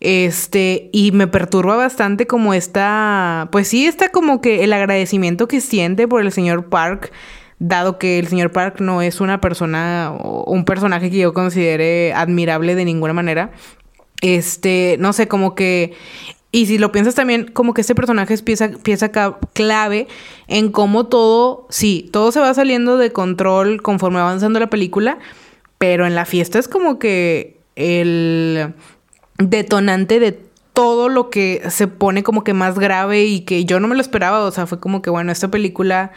Este, y me perturba bastante como está, pues sí, está como que el agradecimiento que siente por el señor Park dado que el señor Park no es una persona un personaje que yo considere admirable de ninguna manera. Este, no sé, como que y si lo piensas también, como que este personaje es pieza, pieza clave en cómo todo, sí, todo se va saliendo de control conforme va avanzando la película, pero en la fiesta es como que el detonante de todo lo que se pone como que más grave y que yo no me lo esperaba, o sea, fue como que, bueno, esta película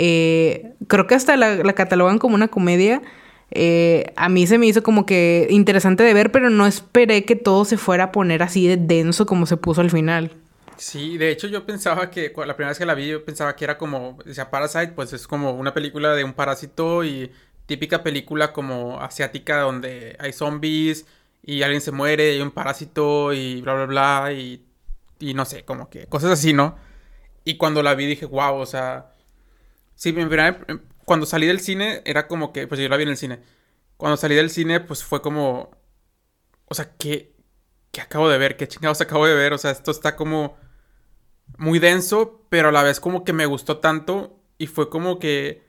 eh, creo que hasta la, catalogan como una comedia. Eh, a mí se me hizo como que interesante de ver, pero no esperé que todo se fuera a poner así de denso como se puso al final. Sí, de hecho yo pensaba que la primera vez que la vi yo pensaba que era como, decía Parasite, pues es como una película de un parásito y típica película como asiática donde hay zombies y alguien se muere y hay un parásito y bla bla bla y, y no sé, como que cosas así, ¿no? Y cuando la vi dije, wow, o sea, Sí, cuando salí del cine era como que, pues yo la vi en el cine. Cuando salí del cine, pues fue como, o sea, ¿qué, qué acabo de ver? ¿Qué chingados acabo de ver? O sea, esto está como muy denso, pero a la vez como que me gustó tanto y fue como que,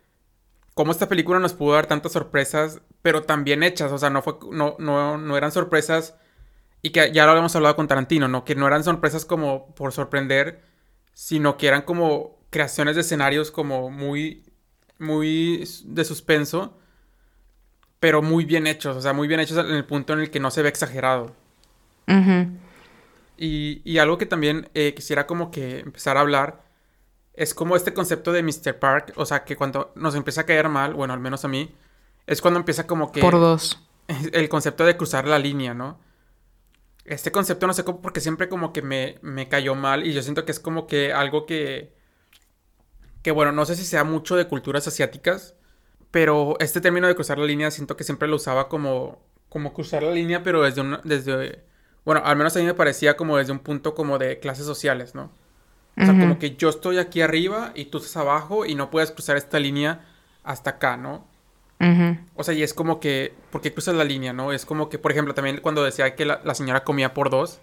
como esta película nos pudo dar tantas sorpresas, pero también hechas, o sea, no, fue, no, no, no eran sorpresas y que ya lo habíamos hablado con Tarantino, ¿no? Que no eran sorpresas como por sorprender, sino que eran como creaciones de escenarios como muy, muy de suspenso, pero muy bien hechos, o sea, muy bien hechos en el punto en el que no se ve exagerado. y, y, algo que también eh, quisiera como que empezar a hablar es como este concepto de Mr. Park, o sea, que cuando nos empieza a caer mal, bueno, al menos a mí, es cuando empieza como que... Por dos. El concepto de cruzar la línea, ¿no? Este concepto no sé cómo, porque siempre como que me, me cayó mal y yo siento que es como que algo que que bueno, no sé si sea mucho de culturas asiáticas, pero este término de cruzar la línea siento que siempre lo usaba como, como cruzar la línea, pero desde un, desde, bueno, al menos a mí me parecía como desde un punto como de clases sociales, ¿no? O sea, como que yo estoy aquí arriba y tú estás abajo y no puedes cruzar esta línea hasta acá, ¿no? O sea, y es como que, ¿por qué cruzas la línea, no? Es como que, por ejemplo, también cuando decía que la, señora comía por dos,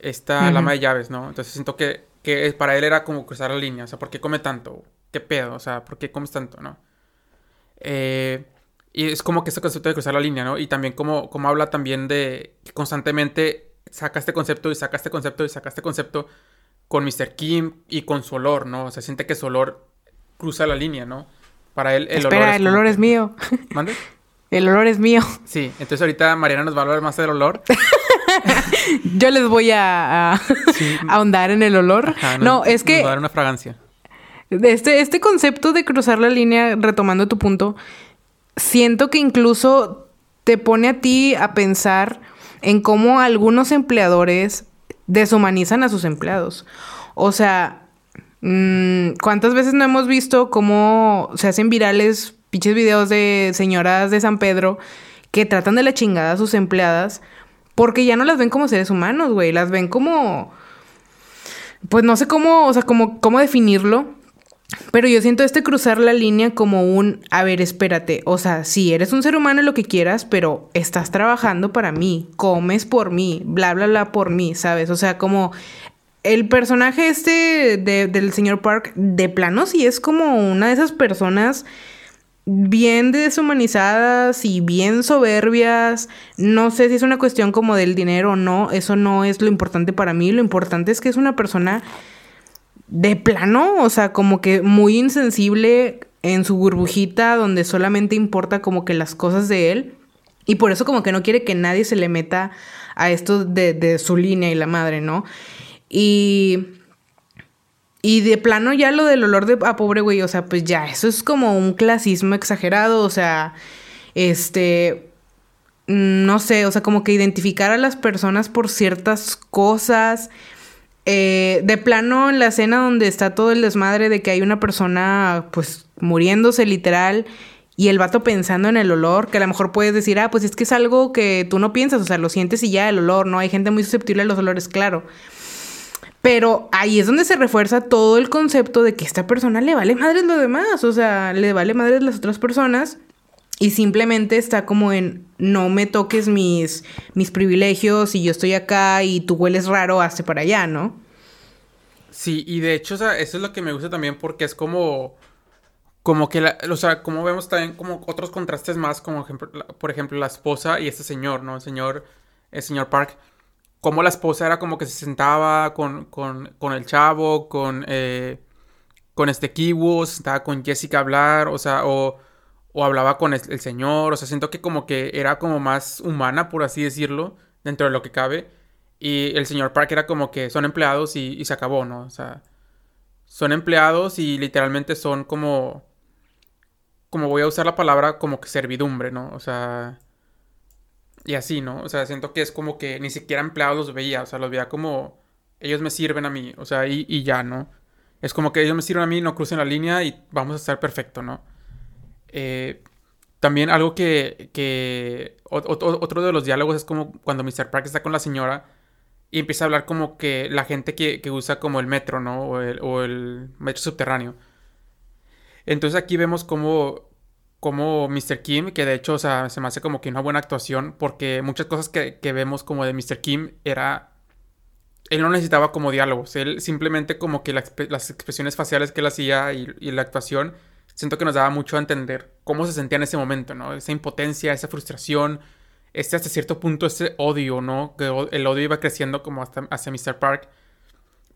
esta lama de llaves, ¿no? Entonces siento que, que para él era como cruzar la línea, o sea, ¿por qué come tanto? ¿Qué pedo? O sea, ¿por qué comes tanto, no? Eh, y es como que ese concepto de cruzar la línea, ¿no? Y también como, como habla también de que constantemente saca este concepto y saca este concepto y saca este concepto con Mr. Kim y con su olor, ¿no? O sea, siente que su olor cruza la línea, ¿no? Para él el Espera, el olor es mío. ¿Mande? El olor es mío. Sí, entonces ahorita Mariana nos va a hablar más del olor. Yo les voy a, ahondar en el olor. no, es que... Dar una fragancia. Este, este concepto de cruzar la línea, retomando tu punto, siento que incluso te pone a ti a pensar en cómo algunos empleadores deshumanizan a sus empleados. O sea, mm, ¿cuántas veces no hemos visto cómo se hacen virales pinches videos de señoras de San Pedro que tratan de la chingada a sus empleadas porque ya no las ven como seres humanos, güey, las ven como pues no sé cómo, o sea, cómo, cómo definirlo, pero yo siento este cruzar la línea como un, a ver, espérate, o sea, sí, eres un ser humano lo que quieras, pero estás trabajando para mí, comes por mí, bla, bla, bla por mí, ¿sabes? O sea, como el personaje este del señor Park, de plano sí es como una de esas personas bien deshumanizadas y bien soberbias. No sé si es una cuestión como del dinero o no, eso no es lo importante para mí, lo importante es que es una persona de plano, o sea, como que muy insensible en su burbujita donde solamente importa como que las cosas de él. Y por eso como que no quiere que nadie se le meta a esto de, su línea y la madre, ¿no? Y... Y de plano ya lo del olor de a pobre güey, o sea, pues ya, eso es como un clasismo exagerado, o sea, este, no sé, o sea, como que identificar a las personas por ciertas cosas eh, de plano, en la escena donde está todo el desmadre de que hay una persona, pues, muriéndose literal, y el vato pensando en el olor, que a lo mejor puedes decir, ah, pues es que es algo que tú no piensas, o sea, lo sientes y ya el olor, ¿no? Hay gente muy susceptible a los olores, claro. Pero ahí es donde se refuerza todo el concepto de que esta persona le vale madres lo demás, o sea, le vale madres las otras personas y simplemente está como en no me toques mis, mis privilegios y yo estoy acá y tú hueles raro, hazte para allá, ¿no? Sí, y de hecho, o sea, eso es lo que me gusta también porque es como, como que, la, o sea, como vemos también como otros contrastes más, como ejemplo, por ejemplo la esposa y este señor, ¿no? El señor, el señor Park, como la esposa era como que se sentaba con, con, con el chavo, con, eh, con este Kiwo, se con Jessica a hablar, o sea, o o hablaba con el, señor, o sea, siento que como que era como más humana, por así decirlo, dentro de lo que cabe. Y el señor Park era como que son empleados y, se acabó, ¿no? O sea, son empleados y literalmente son como, como voy a usar la palabra como que servidumbre, ¿no? O sea, y así, ¿no? O sea, siento que es como que ni siquiera empleados los veía, o sea, los veía como, ellos me sirven a mí, o sea, y, y ya, ¿no? Es como que ellos me sirven a mí, no crucen la línea y vamos a estar perfecto, ¿no? Eh, también algo que, otro de los diálogos es como cuando Mr. Park está con la señora y empieza a hablar como que la gente que, usa como el metro, ¿no? O el, metro subterráneo. Entonces aquí vemos como, como Mr. Kim, que de hecho, o sea, se me hace como que una buena actuación, porque muchas cosas que, vemos como de Mr. Kim era... Él no necesitaba como diálogos, él simplemente como que las expresiones faciales que él hacía y la actuación siento que nos daba mucho a entender cómo se sentía en ese momento, ¿no? Esa impotencia, esa frustración, este hasta cierto punto ese odio, ¿no? Que el odio iba creciendo como hasta hacia Mr. Park,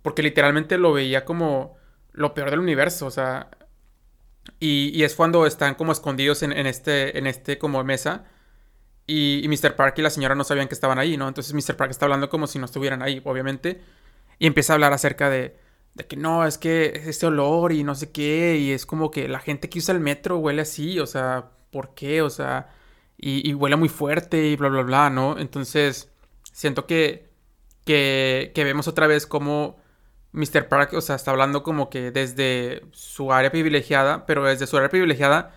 porque literalmente lo veía como lo peor del universo, o sea, y, es cuando están como escondidos en, este, en este como mesa. Y, y, Mr. Park y la señora no sabían que estaban ahí, ¿no? Entonces Mr. Park está hablando como si no estuvieran ahí, obviamente. Y empieza a hablar acerca de, de que no, es que este olor y no sé qué, y es como que la gente que usa el metro huele así, o sea, ¿por qué? O sea, y, huele muy fuerte y bla, bla, bla, ¿no? Entonces, siento que, que, que vemos otra vez como Mr. Park, o sea, está hablando como que desde su área privilegiada, pero desde su área privilegiada,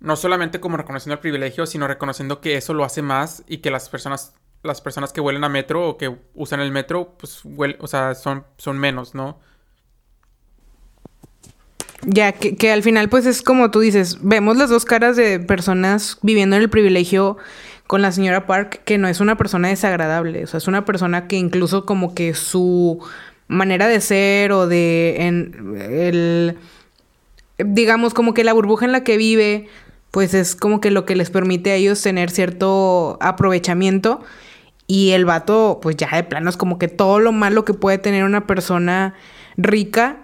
no solamente como reconociendo el privilegio, sino reconociendo que eso lo hace más y que las personas las personas que huelen a metro o que usan el metro, pues, o sea, son, son menos, ¿no? Ya, que, que al final pues es como tú dices, vemos las dos caras de personas viviendo en el privilegio con la señora Park, que no es una persona desagradable, o sea, es una persona que incluso como que su manera de ser o de en el digamos como que la burbuja en la que vive pues es como que lo que les permite a ellos tener cierto aprovechamiento y el vato pues ya de plano es como que todo lo malo que puede tener una persona rica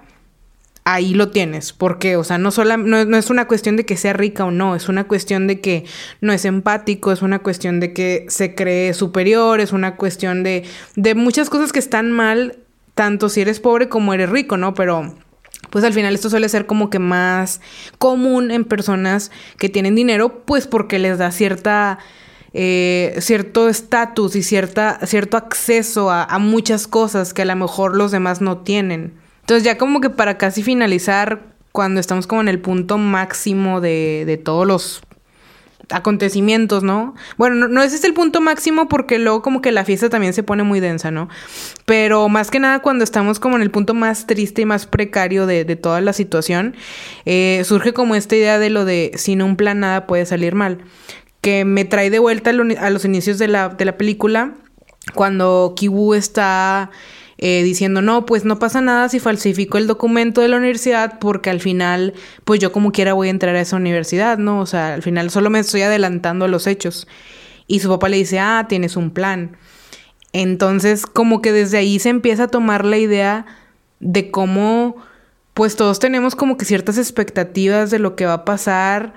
ahí lo tienes. Porque, o sea, no, solo, no, es una cuestión de que sea rica o no, es una cuestión de que no es empático, es una cuestión de que se cree superior, es una cuestión de, de muchas cosas que están mal, tanto si eres pobre como eres rico, ¿no? Pero pues al final esto suele ser como que más común en personas que tienen dinero, pues porque les da cierta... Eh, cierto estatus y cierta, cierto acceso a, a muchas cosas que a lo mejor los demás no tienen. Entonces ya como que para casi finalizar, cuando estamos como en el punto máximo de, de todos los acontecimientos, ¿no? Bueno, no, no, es este el punto máximo porque luego como que la fiesta también se pone muy densa, ¿no? Pero más que nada cuando estamos como en el punto más triste y más precario de, de toda la situación, eh, surge como esta idea de lo de sin un plan nada puede salir mal, que me trae de vuelta a los inicios de la, de la película, cuando Kibu está eh, diciendo, no, pues no pasa nada si falsifico el documento de la universidad porque al final, pues yo como quiera voy a entrar a esa universidad, ¿no? O sea, al final solo me estoy adelantando a los hechos. Y su papá le dice, ah, tienes un plan. Entonces, como que desde ahí se empieza a tomar la idea de cómo, pues todos tenemos como que ciertas expectativas de lo que va a pasar.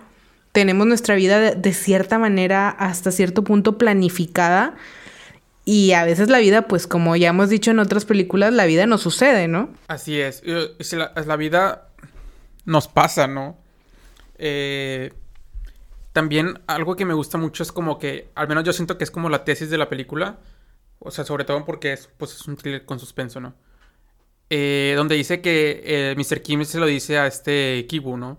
Tenemos nuestra vida de, de cierta manera hasta cierto punto planificada y a veces la vida, pues como ya hemos dicho en otras películas, la vida no sucede, ¿no? Así es. La, vida nos pasa, ¿no? Eh, también algo que me gusta mucho es como que, al menos yo siento que es como la tesis de la película. O sea, sobre todo porque es, pues, es un thriller con suspenso, ¿no? Eh, donde dice que eh, Mr. Kim se lo dice a este Kibu, ¿no?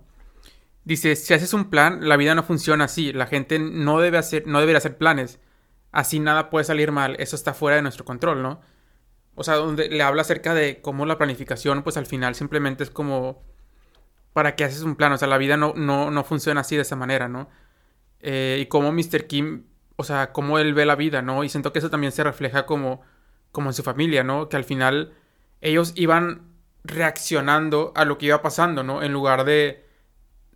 Dice, si haces un plan, la vida no funciona así. La gente no debe hacer, no debería hacer planes así nada puede salir mal, eso está fuera de nuestro control, ¿no? O sea, donde le habla acerca de cómo la planificación, pues al final simplemente es como, ¿para qué haces un plan? O sea, la vida no, no, no funciona así de esa manera, ¿no? Eh, y cómo Mr. Kim, o sea, cómo él ve la vida, ¿no? Y siento que eso también se refleja como, como en su familia, ¿no? Que al final ellos iban reaccionando a lo que iba pasando, ¿no? En lugar de,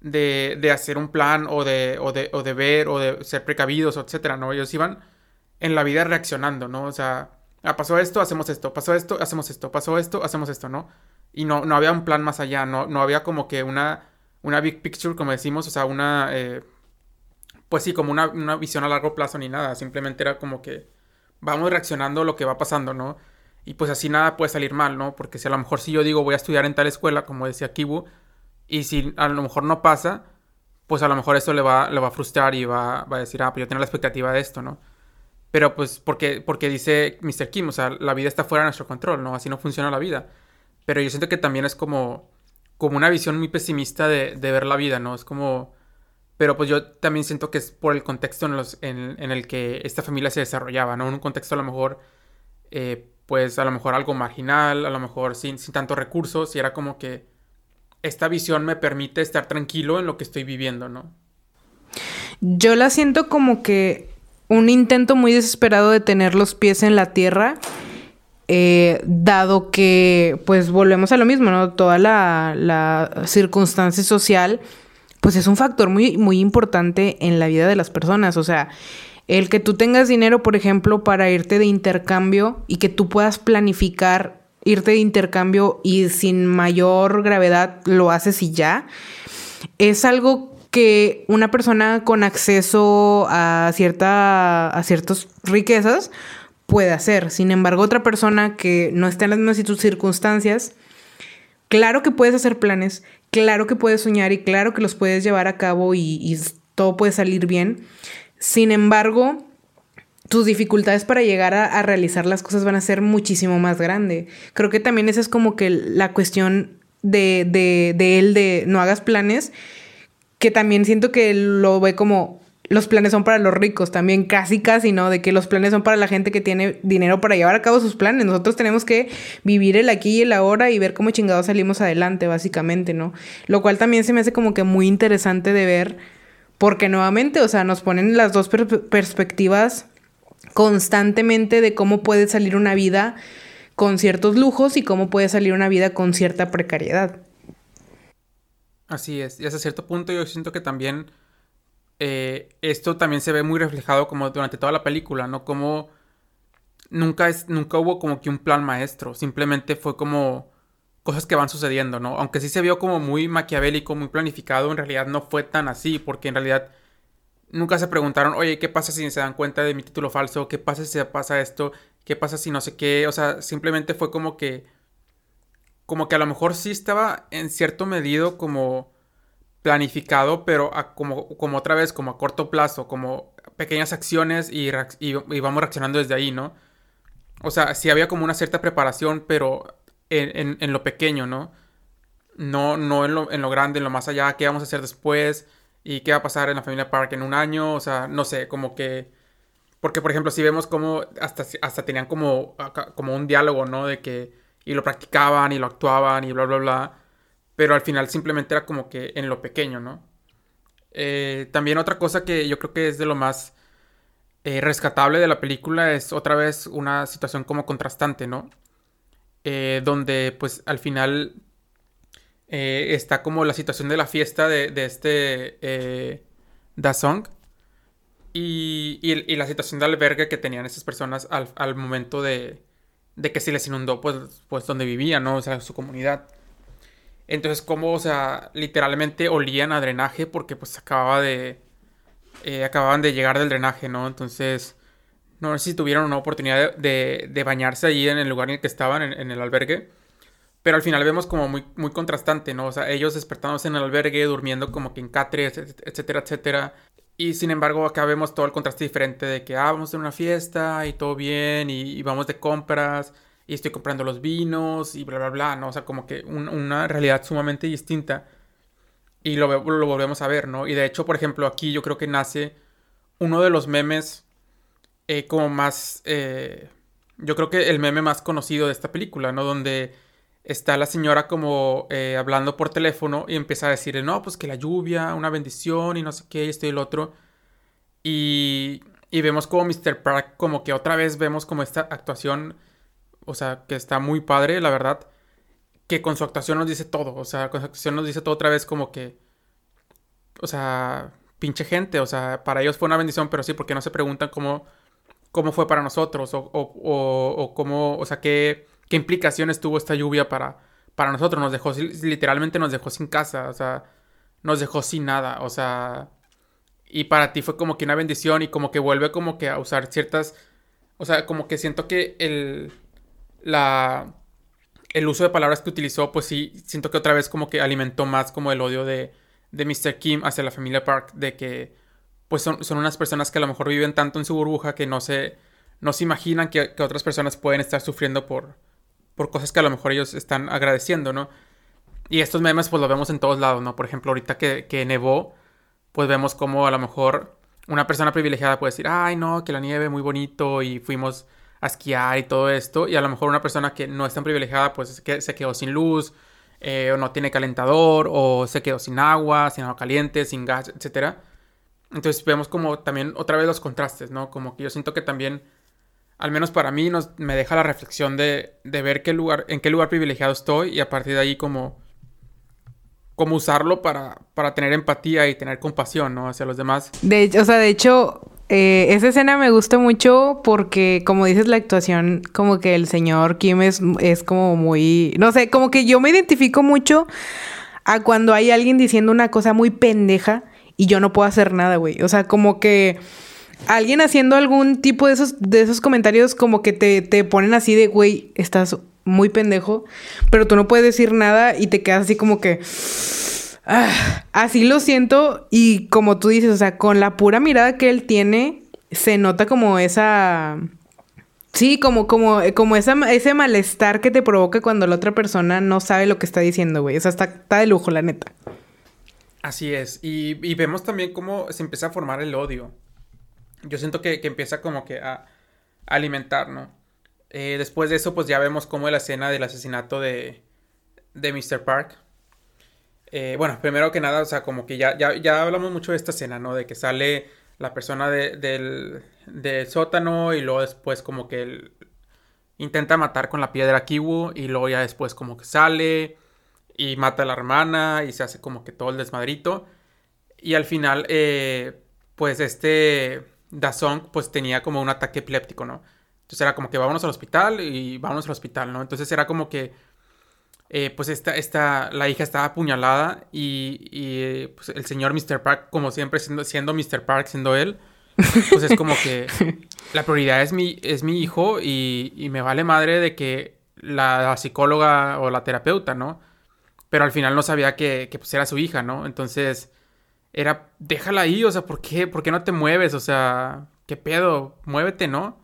de, de hacer un plan o de, o de, o de ver o de ser precavidos, etcétera, ¿no? Ellos iban en la vida reaccionando, ¿no? O sea, ah, pasó esto, hacemos esto, pasó esto, hacemos esto, pasó esto, hacemos esto, ¿no? Y no, no había un plan más allá, no, no había como que una, una big picture, como decimos, o sea, una, eh, pues sí, como una, una, visión a largo plazo ni nada, simplemente era como que vamos reaccionando a lo que va pasando, ¿no? Y pues así nada puede salir mal, ¿no? Porque si a lo mejor si yo digo voy a estudiar en tal escuela, como decía Kibu, y si a lo mejor no pasa, pues a lo mejor eso le va, le va a frustrar y va, va a decir, ah, pues yo tenía la expectativa de esto, ¿no? Pero pues porque, porque dice Mr. Kim, o sea, la vida está fuera de nuestro control, ¿no? Así no funciona la vida. Pero yo siento que también es como, como una visión muy pesimista de, ver la vida, ¿no? Es como... Pero pues yo también siento que es por el contexto en, en el que esta familia se desarrollaba, ¿no? En un contexto a lo mejor, eh, pues a lo mejor algo marginal, a lo mejor sin, sin tantos recursos, y era como que esta visión me permite estar tranquilo en lo que estoy viviendo, ¿no? Yo la siento como que un intento muy desesperado de tener los pies en la tierra, eh, dado que, pues volvemos a lo mismo, ¿no? Toda la, la, circunstancia social, pues es un factor muy, muy importante en la vida de las personas. O sea, el que tú tengas dinero, por ejemplo, para irte de intercambio y que tú puedas planificar irte de intercambio y sin mayor gravedad lo haces y ya, es algo que una persona con acceso a, cierta, a ciertas riquezas puede hacer. Sin embargo, otra persona que no está en las mismas circunstancias, claro que puedes hacer planes, claro que puedes soñar y claro que los puedes llevar a cabo y, todo puede salir bien. Sin embargo, tus dificultades para llegar a, a, realizar las cosas van a ser muchísimo más grande. Creo que también esa es como que la cuestión de, de, de él de no hagas planes que también siento que lo ve como los planes son para los ricos también, casi, casi, ¿no? De que los planes son para la gente que tiene dinero para llevar a cabo sus planes. Nosotros tenemos que vivir el aquí y el ahora y ver cómo chingados salimos adelante, básicamente, ¿no? Lo cual también se me hace como que muy interesante de ver, porque nuevamente, o sea, nos ponen las dos perspectivas constantemente de cómo puede salir una vida con ciertos lujos y cómo puede salir una vida con cierta precariedad. Así es, y hasta cierto punto yo siento que también eh, esto también se ve muy reflejado como durante toda la película, ¿no? Como nunca, es, nunca hubo como que un plan maestro, simplemente fue como cosas que van sucediendo, ¿no? Aunque sí se vio como muy maquiavélico, muy planificado, en realidad no fue tan así, porque en realidad nunca se preguntaron, oye, ¿qué pasa si se dan cuenta de mi título falso? ¿Qué pasa si pasa esto? ¿Qué pasa si no sé qué? O sea, simplemente fue como que, como que a lo mejor sí estaba en cierto medido como planificado, pero como, otra vez, como a corto plazo, como pequeñas acciones y, y, vamos reaccionando desde ahí, ¿no? O sea, sí había como una cierta preparación, pero en, en, lo pequeño, ¿no? No, no en lo, en lo grande, en lo más allá, qué vamos a hacer después y qué va a pasar en la familia Park en un año, o sea, no sé, como que... Porque, por ejemplo, si vemos como hasta, hasta tenían como, como un diálogo, ¿no? De que... Y lo practicaban y lo actuaban y bla, bla, bla pero al final simplemente era como que en lo pequeño, ¿no? Eh, también otra cosa que yo creo que es de lo más eh, rescatable de la película es otra vez una situación como contrastante, ¿no? Eh, donde pues al final está como la situación de la fiesta de, este Da Song y, y, la situación de albergue que tenían esas personas al, momento de, de, que se les inundó pues, pues donde vivían, ¿no? O sea, su comunidad. Entonces, como, o sea, literalmente olían a drenaje porque pues acababa de... Eh, acababan de llegar del drenaje, ¿no? Entonces, no sé si tuvieron una oportunidad de, bañarse allí en el lugar en el que estaban, en, el albergue. Pero al final vemos como muy, muy contrastante, ¿no? O sea, ellos despertándose en el albergue, durmiendo como que en catres, etcétera, etcétera. Y sin embargo, acá vemos todo el contraste diferente de que, ah, vamos a una fiesta y todo bien y vamos de compras y estoy comprando los vinos y bla, bla, bla, ¿no? O sea, como que una realidad sumamente distinta. Y lo, volvemos a ver, ¿no? Y de hecho, por ejemplo, aquí yo creo que nace uno de los memes eh, como más... Eh, yo creo que el meme más conocido de esta película, ¿no? Donde está la señora como eh, hablando por teléfono y empieza a decirle, no, pues que la lluvia, una bendición y no sé qué, esto y el otro. Y, y vemos como Mr. Park, como que otra vez vemos como esta actuación o sea, que está muy padre, la verdad, que con su actuación nos dice todo, o sea, con su actuación nos dice todo otra vez como que, o sea, pinche gente, o sea, para ellos fue una bendición, pero sí, porque no se preguntan cómo, cómo fue para nosotros, o, o, o, cómo, o sea, qué, qué implicaciones tuvo esta lluvia para, para nosotros, nos dejó, literalmente nos dejó sin casa, o sea, nos dejó sin nada, o sea, y para ti fue como que una bendición y como que vuelve como que a usar ciertas, o sea, como que siento que el la, el uso de palabras que utilizó, pues sí, siento que otra vez como que alimentó más como el odio de, de Mr. Kim hacia la familia Park, de que pues son, son, unas personas que a lo mejor viven tanto en su burbuja que no se, no se imaginan que, que, otras personas pueden estar sufriendo por, por cosas que a lo mejor ellos están agradeciendo, ¿no? Y estos memes pues los vemos en todos lados, ¿no? Por ejemplo, ahorita que, que nevó, pues vemos como a lo mejor una persona privilegiada puede decir, ay no, que la nieve muy bonito y fuimos a esquiar y todo esto. Y a lo mejor una persona que no es tan privilegiada, pues que se quedó sin luz, eh, o no tiene calentador, o se quedó sin agua, sin agua caliente, sin gas, etc. Entonces vemos como también otra vez los contrastes, ¿no? Como que yo siento que también, al menos para mí, nos, me deja la reflexión de, de ver qué lugar, en qué lugar privilegiado estoy y a partir de ahí como, usarlo para, para tener empatía y tener compasión, ¿no? Hacia los demás. De, o sea, de hecho, eh, esa escena me gusta mucho porque, como dices, la actuación, como que el señor Kim es, es como muy, no sé, como que yo me identifico mucho a cuando hay alguien diciendo una cosa muy pendeja y yo no puedo hacer nada, güey. O sea, como que alguien haciendo algún tipo de esos, de esos comentarios como que te, te ponen así de, güey, estás muy pendejo, pero tú no puedes decir nada y te quedas así como que... Ah, así lo siento y como tú dices, o sea, con la pura mirada que él tiene, se nota como esa... Sí, como, como, como esa, ese malestar que te provoca cuando la otra persona no sabe lo que está diciendo, güey. O sea, está, está de lujo, la neta. Así es. Y, vemos también cómo se empieza a formar el odio. Yo siento que, empieza como que a, alimentar, ¿no? Eh, después de eso, pues ya vemos cómo la escena del asesinato de, de Mr. Park. Eh, bueno, primero que nada, o sea, como que ya, ya, ya hablamos mucho de esta escena, ¿no? De que sale la persona del, del, sótano y luego después como que él intenta matar con la piedra Kiwu y luego ya después como que sale y mata a la hermana y se hace como que todo el desmadrito. Y al final, eh, pues este Dazong pues tenía como un ataque epiléptico, ¿no? Entonces era como que vámonos al hospital y vámonos al hospital, ¿no? Entonces era como que, eh, pues esta, esta, la hija estaba apuñalada y, y pues el señor Mr. Park, como siempre siendo, siendo Mr. Park, siendo él, pues es como que la prioridad es mi, es mi hijo y, y me vale madre de que la psicóloga o la terapeuta, ¿no? pero al final no sabía que, que pues, era su hija, ¿no? Entonces era, déjala ahí, o sea, ¿por qué? ¿Por qué no te mueves? O sea, ¿qué pedo? Muévete, ¿no?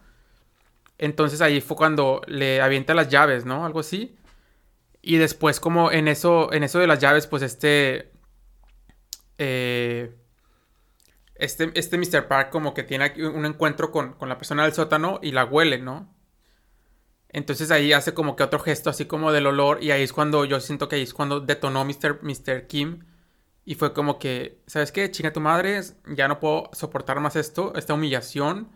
Entonces ahí fue cuando le avienta las llaves, ¿no? Algo así. Y después como en eso, en eso de las llaves, pues este... Eh, este, este Mr. Park como que tiene un encuentro con, con la persona del sótano y la huele, ¿no? Entonces ahí hace como que otro gesto así como del olor y ahí es cuando yo siento que ahí es cuando detonó Mr. Mr. Kim y fue como que, ¿sabes qué? Chinga tu madre, ya no puedo soportar más esto, esta humillación.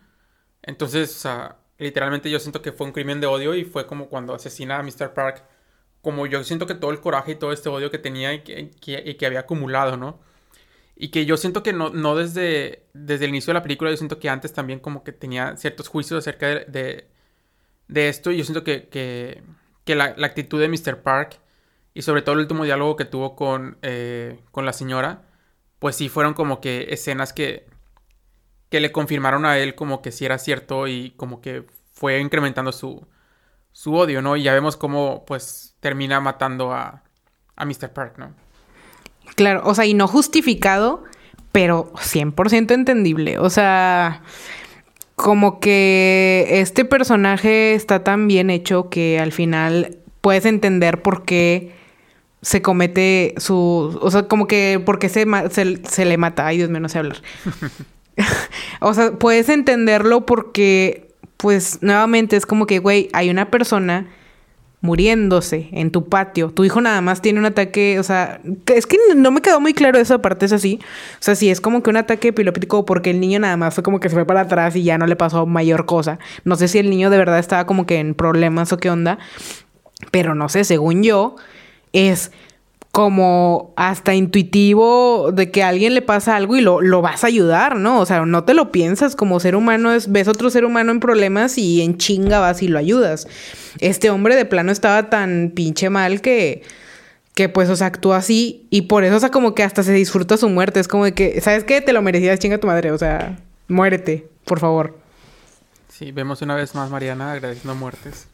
Entonces, o sea, literalmente yo siento que fue un crimen de odio y fue como cuando asesina a Mr. Park, como yo siento que todo el coraje y todo este odio que tenía y que, había acumulado, ¿no? Y que yo siento que no, no desde, desde el inicio de la película, yo siento que antes también como que tenía ciertos juicios acerca de de esto. Y yo siento que, que, que la, la, actitud de Mr. Park y sobre todo el último diálogo que tuvo con, eh, con la señora, pues sí fueron como que escenas que, que le confirmaron a él como que sí era cierto y como que fue incrementando su, su odio, ¿no? Y ya vemos cómo pues termina matando a, a Mr. Park, ¿no? Claro, o sea, y no justificado, pero 100% entendible. O sea, como que este personaje está tan bien hecho que al final puedes entender por qué se comete su... O sea, como que por qué se, se, le mata. Ay, Dios mío, no sé hablar. o sea, puedes entenderlo porque, pues, nuevamente es como que, güey, hay una persona muriéndose en tu patio. Tu hijo nada más tiene un ataque, o sea, es que no me quedó muy claro esa parte, es así. O sea, si es como que un ataque epiléptico porque el niño nada más fue como que se fue para atrás y ya no le pasó mayor cosa. No sé si el niño de verdad estaba como que en problemas o qué onda, pero no sé, según yo, es como hasta intuitivo de que a alguien le pasa algo y lo, lo, vas a ayudar, ¿no? O sea, no te lo piensas como ser humano, es, ves otro ser humano en problemas y en chinga vas y lo ayudas. Este hombre de plano estaba tan pinche mal que, que pues, o sea, actúa así y por eso, o sea, como que hasta se disfruta su muerte. Es como de que, ¿sabes qué? Te lo merecías, chinga tu madre, o sea, muérete, por favor. Sí, vemos una vez más Mariana agradeciendo muertes.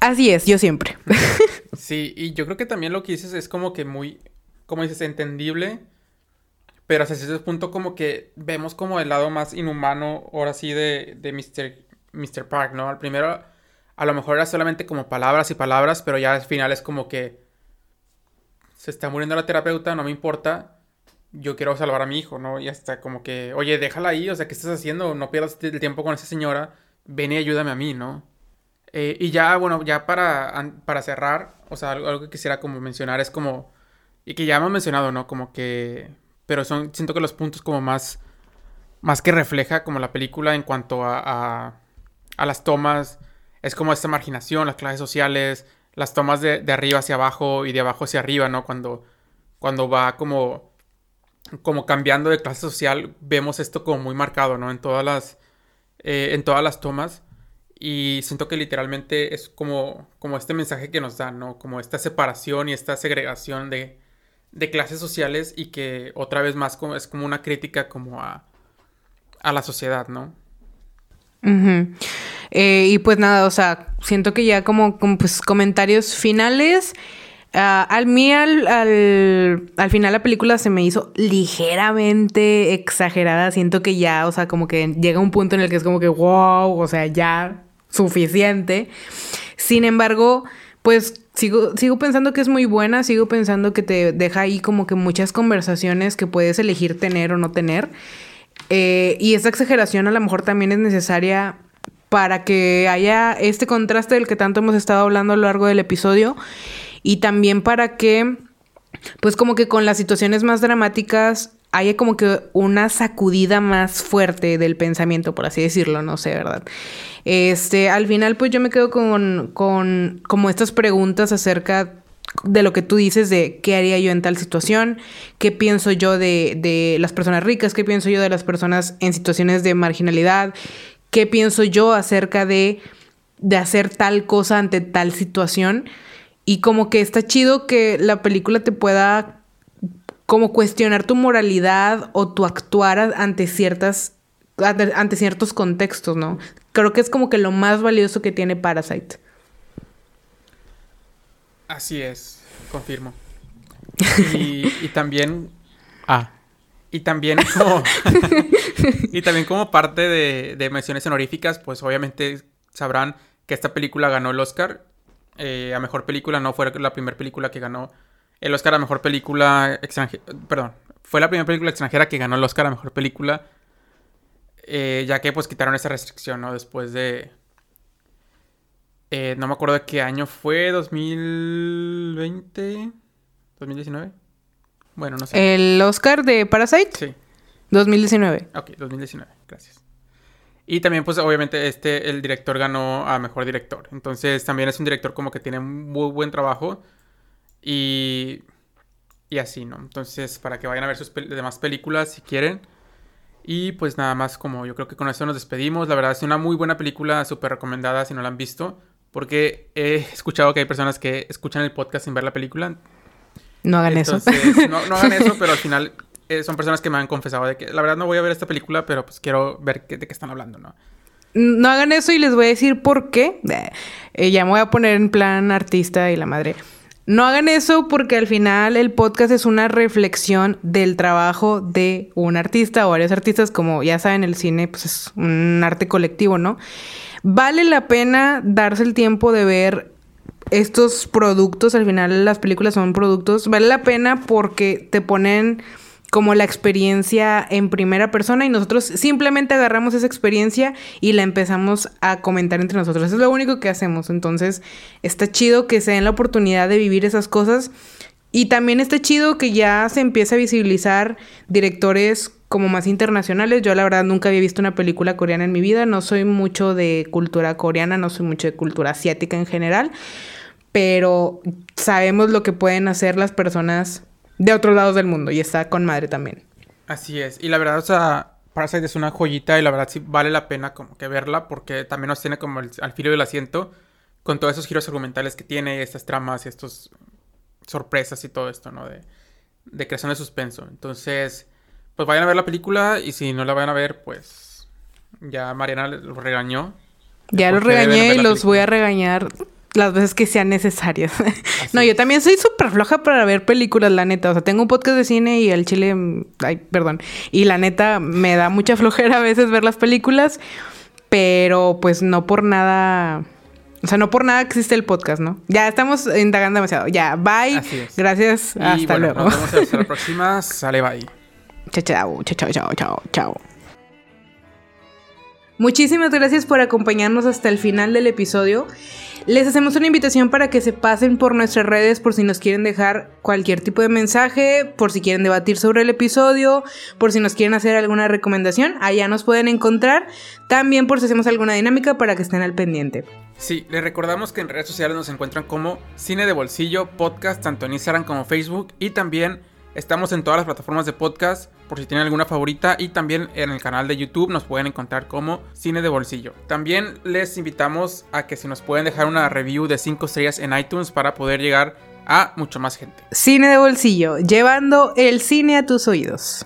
Así es, yo siempre. sí, y yo creo que también lo que dices es como que muy, como dices, entendible, pero hasta ese punto como que vemos como el lado más inhumano, ahora sí, de, de Mr. Mr. Park, ¿no? Al primero, a lo mejor era solamente como palabras y palabras, pero ya al final es como que se está muriendo la terapeuta, no me importa, yo quiero salvar a mi hijo, ¿no? Y hasta como que, oye, déjala ahí, o sea, ¿qué estás haciendo? No pierdas el tiempo con esa señora, ven y ayúdame a mí, ¿no? Eh, y ya, bueno, ya para, para cerrar, o sea, algo, que quisiera como mencionar es como, y que ya hemos mencionado, ¿no? Como que, pero son, siento que los puntos como más, más que refleja como la película en cuanto a, a, las tomas, es como esta marginación, las clases sociales, las tomas de, de, arriba hacia abajo y de abajo hacia arriba, ¿no? Cuando, cuando va como, como cambiando de clase social, vemos esto como muy marcado, ¿no? En todas las, eh, en todas las tomas. Y siento que literalmente es como, como este mensaje que nos dan, ¿no? Como esta separación y esta segregación de, de clases sociales y que otra vez más como, es como una crítica como a, a la sociedad, ¿no? Eh, y pues nada, o sea, siento que ya como, pues comentarios finales. Uh, al mí, al, al, al, final la película se me hizo ligeramente exagerada. Siento que ya, o sea, como que llega un punto en el que es como que, wow, o sea, ya suficiente. Sin embargo, pues sigo, sigo pensando que es muy buena, sigo pensando que te deja ahí como que muchas conversaciones que puedes elegir tener o no tener. Eh, y esa exageración a lo mejor también es necesaria para que haya este contraste del que tanto hemos estado hablando a lo largo del episodio y también para que, pues como que con las situaciones más dramáticas haya como que una sacudida más fuerte del pensamiento, por así decirlo, no sé, ¿verdad? Este, al final, pues yo me quedo con, con como estas preguntas acerca de lo que tú dices de qué haría yo en tal situación, qué pienso yo de, de las personas ricas, qué pienso yo de las personas en situaciones de marginalidad, qué pienso yo acerca de, de hacer tal cosa ante tal situación. Y como que está chido que la película te pueda como cuestionar tu moralidad o tu actuar ante ciertas ante ciertos contextos, ¿no? Creo que es como que lo más valioso que tiene Parasite. Así es, confirmo. Y, también. Ah. Y también como. y también como parte de, de, menciones honoríficas, pues obviamente sabrán que esta película ganó el Oscar. Eh, a mejor película, no fue la primera película que ganó el Oscar a mejor película extranjera. Perdón, fue la primera película extranjera que ganó el Oscar a mejor película. Eh, ya que pues quitaron esa restricción, ¿no? Después de, eh, no me acuerdo de qué año fue, 2020, 2019. Bueno, no sé. ¿El Oscar de Parasite? Sí. 2019. Ok, 2019, gracias. Y también, pues, obviamente, este, el director ganó a mejor director. Entonces, también es un director como que tiene muy buen trabajo. Y. Y así, ¿no? Entonces, para que vayan a ver sus demás películas si quieren. Y pues nada más, como yo creo que con eso nos despedimos. La verdad es una muy buena película, súper recomendada si no la han visto. Porque he escuchado que hay personas que escuchan el podcast sin ver la película. No hagan eso. No, no, hagan eso, pero al final eh, son personas que me han confesado de que la verdad no voy a ver esta película, pero pues quiero ver de qué están hablando, ¿no? No hagan eso y les voy a decir por qué. Eh, ya me voy a poner en plan artista y la madre. No hagan eso porque al final el podcast es una reflexión del trabajo de un artista o varios artistas. Como ya saben, el cine pues, es un arte colectivo, ¿no? Vale la pena darse el tiempo de ver estos productos, al final las películas son productos, vale la pena porque te ponen como la experiencia en primera persona y nosotros simplemente agarramos esa experiencia y la empezamos a comentar entre nosotros. Es lo único que hacemos. Entonces, está chido que se den la oportunidad de vivir esas cosas y también está chido que ya se empiece a visibilizar directores como más internacionales. Yo la verdad nunca había visto una película coreana en mi vida, no soy mucho de cultura coreana, no soy mucho de cultura asiática en general, pero sabemos lo que pueden hacer las personas de otros lados del mundo y está con madre también. Así es, y la verdad, o sea, Parasite es una joyita y la verdad sí vale la pena como que verla porque también nos tiene como al filo del asiento con todos esos giros argumentales que tiene, estas tramas y estos sorpresas y todo esto, ¿no? De, de creación de suspenso. Entonces, pues vayan a ver la película y si no la van a ver, pues ya Mariana los regañó. Ya los regañé y los voy a regañar las veces que sean necesarias. no, yo también soy súper floja para ver películas, la neta. O sea, tengo un podcast de cine y el chile, ay, perdón. Y la neta me da mucha flojera a veces ver las películas, pero pues no por nada... O sea, no por nada existe el podcast, ¿no? Ya estamos indagando demasiado. Ya, bye. Gracias. hasta luego. Nos vemos hasta la próxima. Sale, bye. Chao, chao, chao, chao, chao, chao. Muchísimas gracias por acompañarnos hasta el final del episodio. Les hacemos una invitación para que se pasen por nuestras redes por si nos quieren dejar cualquier tipo de mensaje, por si quieren debatir sobre el episodio, por si nos quieren hacer alguna recomendación, allá nos pueden encontrar. También por si hacemos alguna dinámica para que estén al pendiente. Sí, les recordamos que en redes sociales nos encuentran como Cine de Bolsillo, podcast tanto en Instagram como Facebook y también Estamos en todas las plataformas de podcast por si tienen alguna favorita y también en el canal de YouTube nos pueden encontrar como Cine de Bolsillo. También les invitamos a que si nos pueden dejar una review de 5 estrellas en iTunes para poder llegar a mucho más gente. Cine de Bolsillo, llevando el cine a tus oídos.